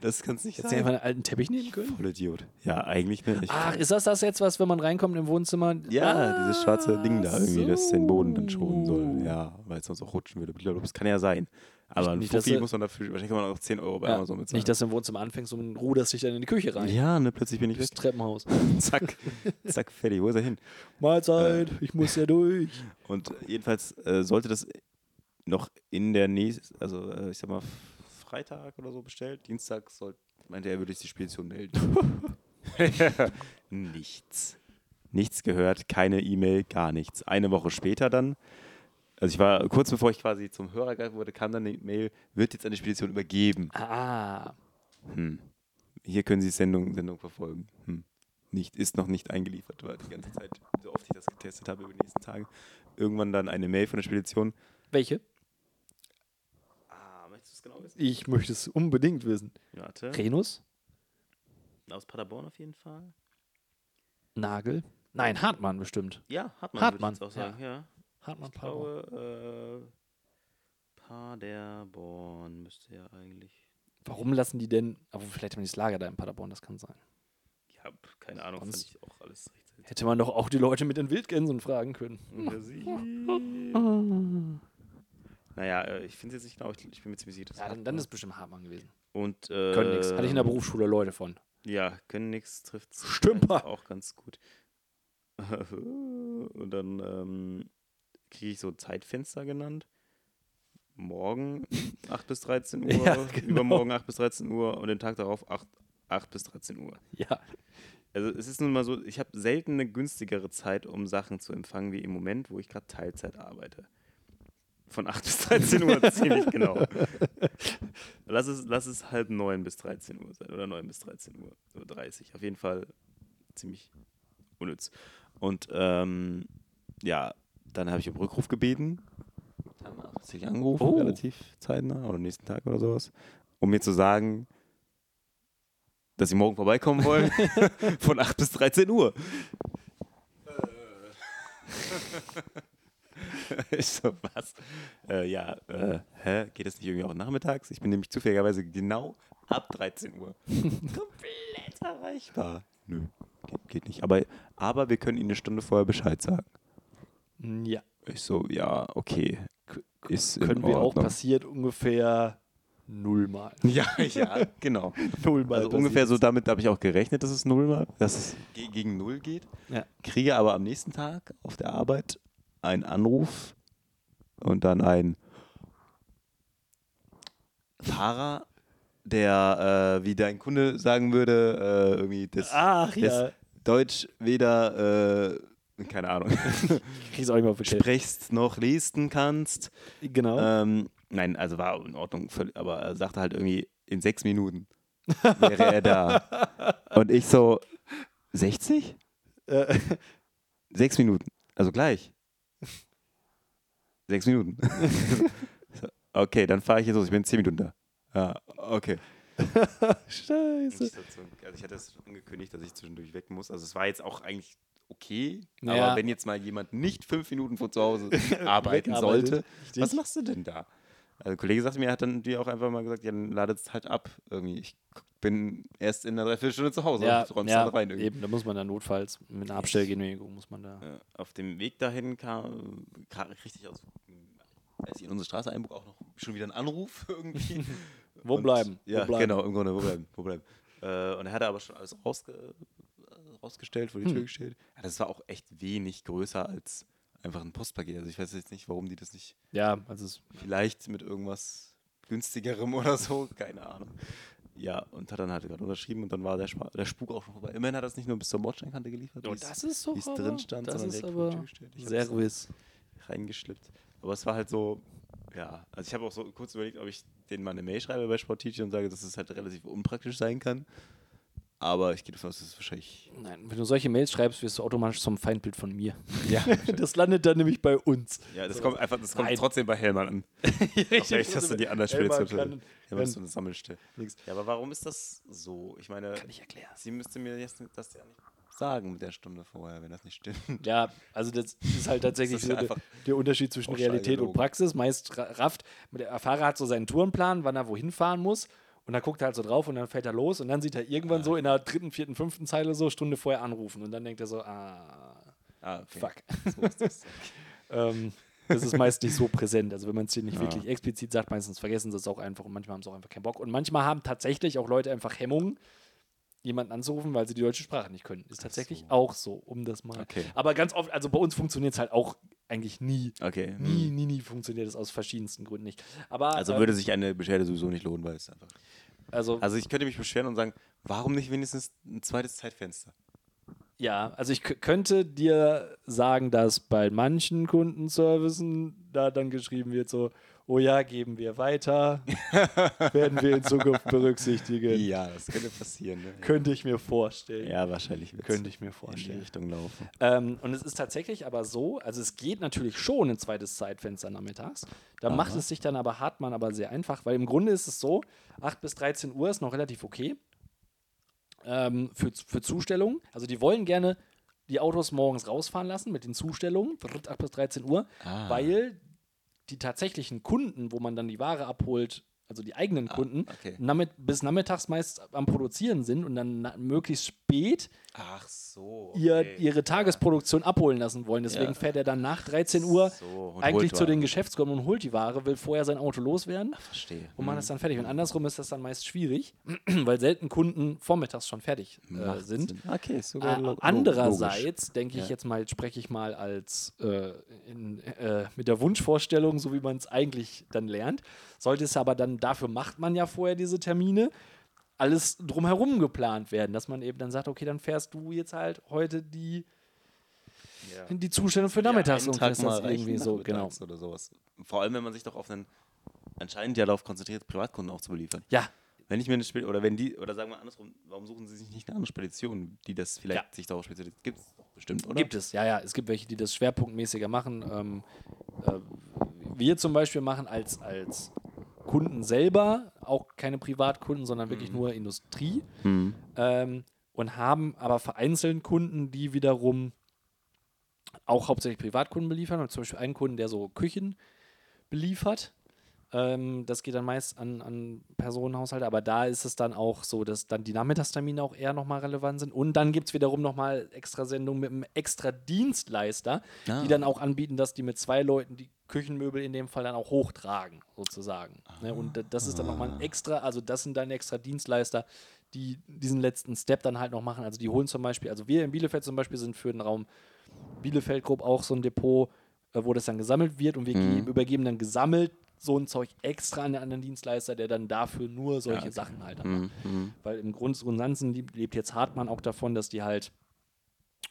Das kannst du nicht Hättest du einfach einen alten Teppich nehmen können? Voll Idiot. Ja, eigentlich nicht. Ach, ist das das jetzt, was, wenn man reinkommt im Wohnzimmer? Ja, Ah, dieses schwarze Ding da irgendwie, das den Boden dann schonen soll. so. Ja, weil es sonst auch rutschen würde. Das kann ja sein. Aber ein nicht, dass Fuffi muss man dafür, wahrscheinlich kann man auch 10 Euro bei Ja, Amazon bezahlen. nicht, dass du im Wohnzimmer anfängst und ruderst dich dann in die Küche rein. ja, ne, plötzlich bin ich weg. Durchs Treppenhaus. zack, zack, fertig. Wo ist er hin? Mahlzeit, ich muss ja durch. Und jedenfalls äh, sollte das noch in der nächsten, also äh, ich sag mal Freitag oder so bestellt. Dienstag soll, meinte er, würde sich die Spedition melden. nichts. Nichts gehört, keine E-Mail, gar nichts. Eine Woche später dann, also ich war kurz bevor ich quasi zum Hörer gehalten wurde, kam dann eine Mail, wird jetzt an die Spedition übergeben. Ah, Hm. Hier können Sie Sendung, Sendung verfolgen. Hm. Nicht, ist noch nicht eingeliefert, war die ganze Zeit, so oft ich das getestet habe über die nächsten Tage. Irgendwann dann eine Mail von der Spedition. welche? Ah, möchtest du es genau wissen? Ich möchte es unbedingt wissen. Warte. Renus? Aus Paderborn auf jeden Fall. Nagel? Nein, Hartmann bestimmt. Ja, Hartmann. Hartmann, Würde ich jetzt auch sagen. Ja. Hartmann Ich Paderborn. glaube, äh, Paderborn müsste ja eigentlich. Warum lassen die denn, aber vielleicht haben die das Lager da in Paderborn, das kann sein. Ja, keine Ahnung, fand ich auch alles recht seltsam. Hätte man doch auch die Leute mit den Wildgänsen fragen können. naja, äh, ich finde es jetzt nicht genau, ich, ich bin mir ziemlich sicher. dass Ja, dann, dann ist es bestimmt Hartmann gewesen. Und, äh, Können nix. Hatte ich in der Berufsschule Leute von. Ja, können nix, trifft Stümper. auch ganz gut. Und dann ähm, kriege ich so Zeitfenster genannt. Morgen 8 bis 13 Uhr, Ja, genau. übermorgen 8 bis 13 Uhr und den Tag darauf 8, 8 bis 13 Uhr. Ja. Also es ist nun mal so, ich habe selten eine günstigere Zeit, um Sachen zu empfangen, wie im Moment, wo ich gerade Teilzeit arbeite. Von 8 bis 13 Uhr ziemlich genau. Lass es, lass es halb 9 bis 13 Uhr sein oder 9 bis 13 Uhr, Uhr 30. Auf jeden Fall ziemlich unnütz. Und ähm, ja, dann habe ich um Rückruf gebeten. Hat sich angerufen, Oh. relativ zeitnah oder am nächsten Tag oder sowas, um mir zu sagen, dass sie morgen vorbeikommen wollen. Von 8 bis 13 Uhr. ich so, was? Äh, ja, äh, hä? Geht das nicht irgendwie auch nachmittags? Ich bin nämlich zufälligerweise genau ab 13 Uhr komplett erreichbar. Nö, geht, geht nicht. Aber, aber wir können Ihnen eine Stunde vorher Bescheid sagen. Ja. Ich so, ja, okay. Ist Können wir auch passiert ungefähr nullmal. Ja, ja, genau. Nullmal. Also ungefähr so damit habe ich auch gerechnet, dass es null war, dass es ge gegen null geht. Ja. Kriege aber am nächsten Tag auf der Arbeit einen Anruf und dann ein Fahrer, der, äh, wie dein Kunde sagen würde, äh, irgendwie das, Ach ja. das Deutsch weder, äh, keine Ahnung, sprichst noch lesen kannst. Genau. Ähm, nein, also war in Ordnung, aber er sagte halt irgendwie, in sechs Minuten wäre er da. Und ich so, 60? Äh, Sechs Minuten. Also gleich. Sechs Minuten. Okay, dann fahre ich jetzt los. Ich bin in zehn Minuten da. Ja, okay. Scheiße. Also ich hatte es angekündigt, dass ich zwischendurch weg muss. Also es war jetzt auch eigentlich okay. Naja. Aber wenn jetzt mal jemand nicht fünf Minuten von zu Hause arbeiten sollte, Richtig. was machst du denn da? Also ein Kollege sagte mir, er hat dann dir auch einfach mal gesagt, ja, dann ladet es halt ab. Irgendwie. Ich bin erst in einer Dreiviertelstunde zu Hause. Ja, räumst ja dann rein irgendwie. eben, da muss man dann notfalls mit einer Abstellgenehmigung muss man da. Ja, auf dem Weg dahin kam gerade richtig aus, als ich in unsere Straße einbog, auch noch schon wieder ein Anruf irgendwie. Wo Und- bleiben? Wo Ja, bleiben? genau, im Grunde, wo bleiben, wo bleiben. Äh, und er hatte aber schon alles rausge rausgestellt, vor die Tür Hm. gestellt. Ja, das war auch echt wenig größer als einfach ein Postpaket. Also ich weiß jetzt nicht, warum die das nicht Ja, also es, vielleicht mit irgendwas günstigerem oder so, keine Ahnung. Ja, und hat dann halt gerade unterschrieben und dann war der, Spa der Spuk auch schon vorbei. Immerhin hat er es nicht nur bis zur Bordsteinkante geliefert, oh, das ist so wie es drin stand, das sondern ist direkt vor die aber Tür gestellt. Ich reingeschlippt. Aber es war halt so, ja, also ich habe auch so kurz überlegt, ob ich denen mal eine Mail schreibe bei Sportteacher und sage, dass es halt relativ unpraktisch sein kann. Aber ich gehe davon aus, dass es wahrscheinlich. Nein, wenn du solche Mails schreibst, wirst du automatisch zum Feindbild von mir. Ja, Das landet dann nämlich bei uns. ja das kommt einfach, das kommt Nein. trotzdem bei Hellmann an. Richtig, Vielleicht hast du die andere Hellmann Spedition. kann- Ja, das ist so eine Sammelstelle. Ja, aber warum ist das so? Ich meine, Kann ich erklären. sie müsste mir jetzt das ja nicht sagen mit der Stunde vorher, wenn das nicht stimmt. Ja, also das ist halt tatsächlich ist so ja der, Unterschied zwischen Realität und. Praxis. Meist ra- rafft, der Fahrer hat so seinen Tourenplan, wann er wohin fahren muss. Und dann guckt er halt so drauf und dann fährt er los und dann sieht er irgendwann so in der dritten, vierten, fünften Zeile so Stunde vorher anrufen und dann denkt er so, ah, Ah, okay. fuck. So ist das. ähm, das ist meist nicht so präsent. Also wenn man es dir nicht Ja. wirklich explizit sagt, meistens vergessen sie es auch einfach und manchmal haben sie auch einfach keinen Bock. Und manchmal haben tatsächlich auch Leute einfach Hemmungen, jemanden anzurufen, weil sie die deutsche Sprache nicht können. Ist tatsächlich so. auch so, um das mal. Okay. Aber ganz oft, also bei uns funktioniert es halt auch eigentlich nie. Okay. Nie, hm. nie, nie funktioniert es aus verschiedensten Gründen nicht. Aber Also ähm, würde sich eine Beschwerde sowieso nicht lohnen, weil es einfach. also, Also ich könnte mich beschweren und sagen, warum nicht wenigstens ein zweites Zeitfenster? ja, also ich könnte dir sagen, dass bei manchen Kundenservicen da dann geschrieben wird so, oh ja, geben wir weiter, werden wir in Zukunft berücksichtigen. Ja, das könnte passieren. Ne? Könnte ich mir vorstellen. Ja, wahrscheinlich Könnte ich mir in die vorstellen. Richtung laufen. Ähm, und es ist tatsächlich aber so, also es geht natürlich schon ein zweites Zeitfenster nachmittags. Da macht es sich dann aber, hat man aber sehr einfach, weil im Grunde ist es so, 8 bis 13 Uhr ist noch relativ okay ähm, für, für Zustellungen. Also die wollen gerne die Autos morgens rausfahren lassen mit den Zustellungen, 8 bis 13 Uhr, Ah. weil die tatsächlichen Kunden, wo man dann die Ware abholt, also die eigenen Kunden, okay. bis nachmittags meist am Produzieren sind und dann möglichst spät Ach so. ihr, ihre Tagesproduktion abholen lassen wollen. Deswegen Ja. fährt er dann nach 13 Uhr So, eigentlich zu den. Geschäftskunden und holt die Ware, will vorher sein Auto loswerden Verstehe. und macht das dann fertig. Und andersrum ist das dann meist schwierig, weil selten Kunden vormittags schon fertig äh, sind. Sinn. Okay, sogar Äh, andererseits denke ich Ja. jetzt mal, spreche ich mal als äh, in, äh, mit der Wunschvorstellung, so wie man es eigentlich dann lernt. Sollte es aber dann, dafür macht man ja vorher diese Termine, alles drumherum geplant werden, dass man eben dann sagt, okay, dann fährst du jetzt halt heute die, Ja. die Zustellung für nachmittags einen und Tag mal irgendwie so, genau. Oder sowas. Vor allem, wenn man sich doch auf einen anscheinend ja darauf konzentriert, Privatkunden auch zu beliefern. Ja, Wenn ich mir eine Spedition, oder wenn die, oder sagen wir andersrum, warum suchen sie sich nicht eine andere Spedition, die das vielleicht Ja. sich darauf spezialisiert? Gibt es bestimmt, oder? Gibt es, ja, ja. Es gibt welche, die das schwerpunktmäßiger machen. Ähm, äh, wir zum Beispiel machen als, als Kunden selber auch keine Privatkunden, sondern wirklich nur Industrie. Mhm. Ähm, und haben aber vereinzelt Kunden, die wiederum auch hauptsächlich Privatkunden beliefern. Und zum Beispiel einen Kunden, der so Küchen beliefert. Ähm, das geht dann meist an, an Personenhaushalte, aber da ist es dann auch so, dass dann die Nachmittagstermine auch eher nochmal relevant sind. Und dann gibt es wiederum nochmal extra Sendungen mit einem extra Dienstleister, Ah. die dann auch anbieten, dass die mit zwei Leuten die Küchenmöbel in dem Fall dann auch hochtragen, sozusagen. Ne? Und das ist dann nochmal ein extra, also das sind dann extra Dienstleister, die diesen letzten Step dann halt noch machen. Also die holen zum Beispiel, also wir in Bielefeld zum Beispiel sind für den Raum Bielefeld Group auch so ein Depot, äh, wo das dann gesammelt wird und wir Mhm. geben, übergeben dann gesammelt so ein Zeug extra an den anderen Dienstleister, der dann dafür nur solche okay. Sachen halt dann macht. Mhm. Mhm. Weil im Grund und Ganzen lebt jetzt Hartmann auch davon, dass die halt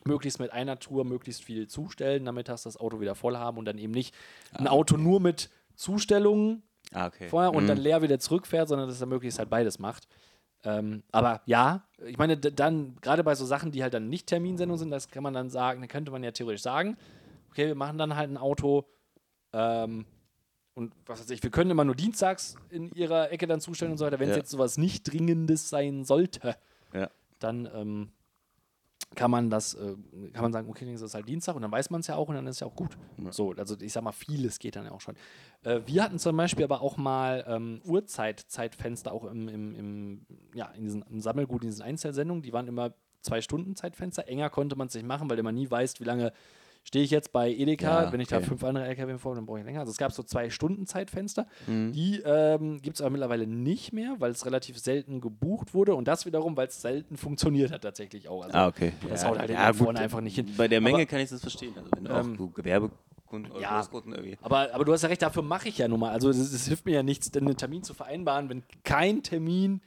möglichst mit einer Tour möglichst viel zustellen, damit das das Auto wieder voll haben und dann eben nicht ein Auto nur mit Zustellungen Ah, okay. vorher und Mhm. dann leer wieder zurückfährt, sondern dass er möglichst halt beides macht. Ähm, aber ja, ich meine, dann, gerade bei so Sachen, die halt dann nicht Terminsendung sind, das kann man dann sagen, dann könnte man ja theoretisch sagen, okay, wir machen dann halt ein Auto ähm, und was weiß ich, wir können immer nur dienstags in ihrer Ecke dann zustellen und so weiter. Wenn es Ja. jetzt sowas nicht Dringendes sein sollte, Ja. dann ähm, kann man das, äh, kann man sagen, okay, das ist halt Dienstag und dann weiß man es ja auch und dann ist es ja auch gut. Ja. So, also ich sag mal, vieles geht dann ja auch schon. Äh, wir hatten zum Beispiel aber auch mal ähm, Uhrzeit-Zeitfenster auch im, im, im, ja, in diesen im Sammelgut, in diesen Einzelsendungen, die waren immer zwei Stunden Zeitfenster. Enger konnte man es nicht machen, weil immer nie weißt, wie lange stehe ich jetzt bei Edeka, Ja, wenn ich da okay. fünf andere LKW vor, dann brauche ich länger. Also es gab so zwei Stunden Zeitfenster. Mhm. Die ähm, gibt es aber mittlerweile nicht mehr, weil es relativ selten gebucht wurde und das wiederum, weil es selten funktioniert hat tatsächlich auch. Also, Ah, okay. Das haut halt ja, vorne einfach nicht hin. Bei der Menge Aber- kann ich das verstehen. Also wenn du Ähm, auch Gewerbekunden oder ja. Aber, aber du hast ja recht, dafür mache ich ja nun mal. Also es hilft mir ja nichts, denn einen Termin zu vereinbaren, wenn kein Termin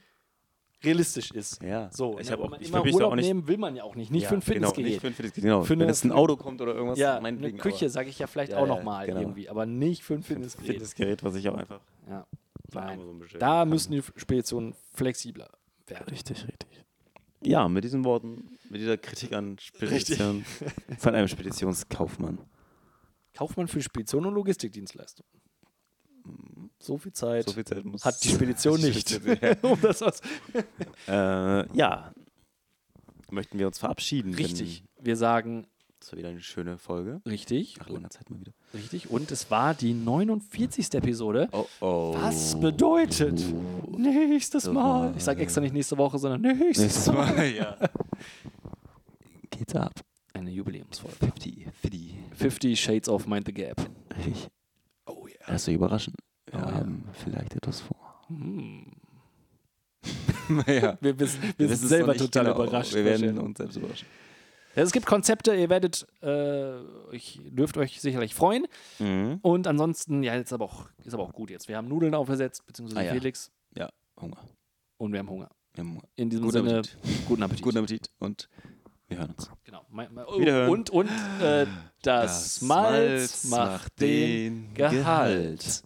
realistisch ist. Ja. So, ich ne, habe auch, man ich immer Urlaub auch nicht. nehmen will man ja auch nicht. Nicht ja, für ein genau, Fitnessgerät. nicht für ein Fitnessgerät. Genau. Für wenn eine- es ein Auto kommt oder irgendwas, ja, eine Küche sage ich ja vielleicht Ja, auch ja, noch mal genau. irgendwie, aber nicht für ein Fitnessgerät. Fitnessgerät, was ich auch einfach Ja. Nein. Da müssen die Speditionen flexibler werden. Richtig, richtig. Ja, mit diesen Worten, mit dieser Kritik an Spedition von einem Speditionskaufmann. Kaufmann für Spedition und Logistikdienstleistung. So viel Zeit So viel Zeit muss hat die Spedition nicht. Um das aus äh, ja. Möchten wir uns verabschieden? Richtig. Wir sagen Das war wieder eine schöne Folge. Richtig. Nach langer Zeit mal wieder. Richtig. Und es war die 49. Episode. Oh, oh. Was bedeutet nächstes Mal? Ich sage extra nicht nächste Woche, sondern nächstes, Nächstes Mal. Mal, ja. Geht's ab. Eine Jubiläumsfolge. 50, 50. 50 Shades of Mind the Gap. Oh ja. Lass dich überraschen. Wir Oh ja. haben vielleicht etwas vor. Hm. naja. Wir, wir, Wir sind selber total genau. überrascht. Wir werden uns selbst überraschen. Ja, es gibt Konzepte, ihr werdet, äh, ich dürft euch sicherlich freuen. Mhm. Und ansonsten, ja, jetzt aber auch, ist aber auch gut jetzt. Wir haben Nudeln aufgesetzt, beziehungsweise Ah ja. Felix. Ja, Hunger. Und wir haben Hunger. Wir haben Hunger. In diesem Guten Sinne, Appetit. guten Appetit. Guten Appetit und wir hören uns. Genau. Oh, Wiederhören. und und äh, das, Malz macht den Gehalt.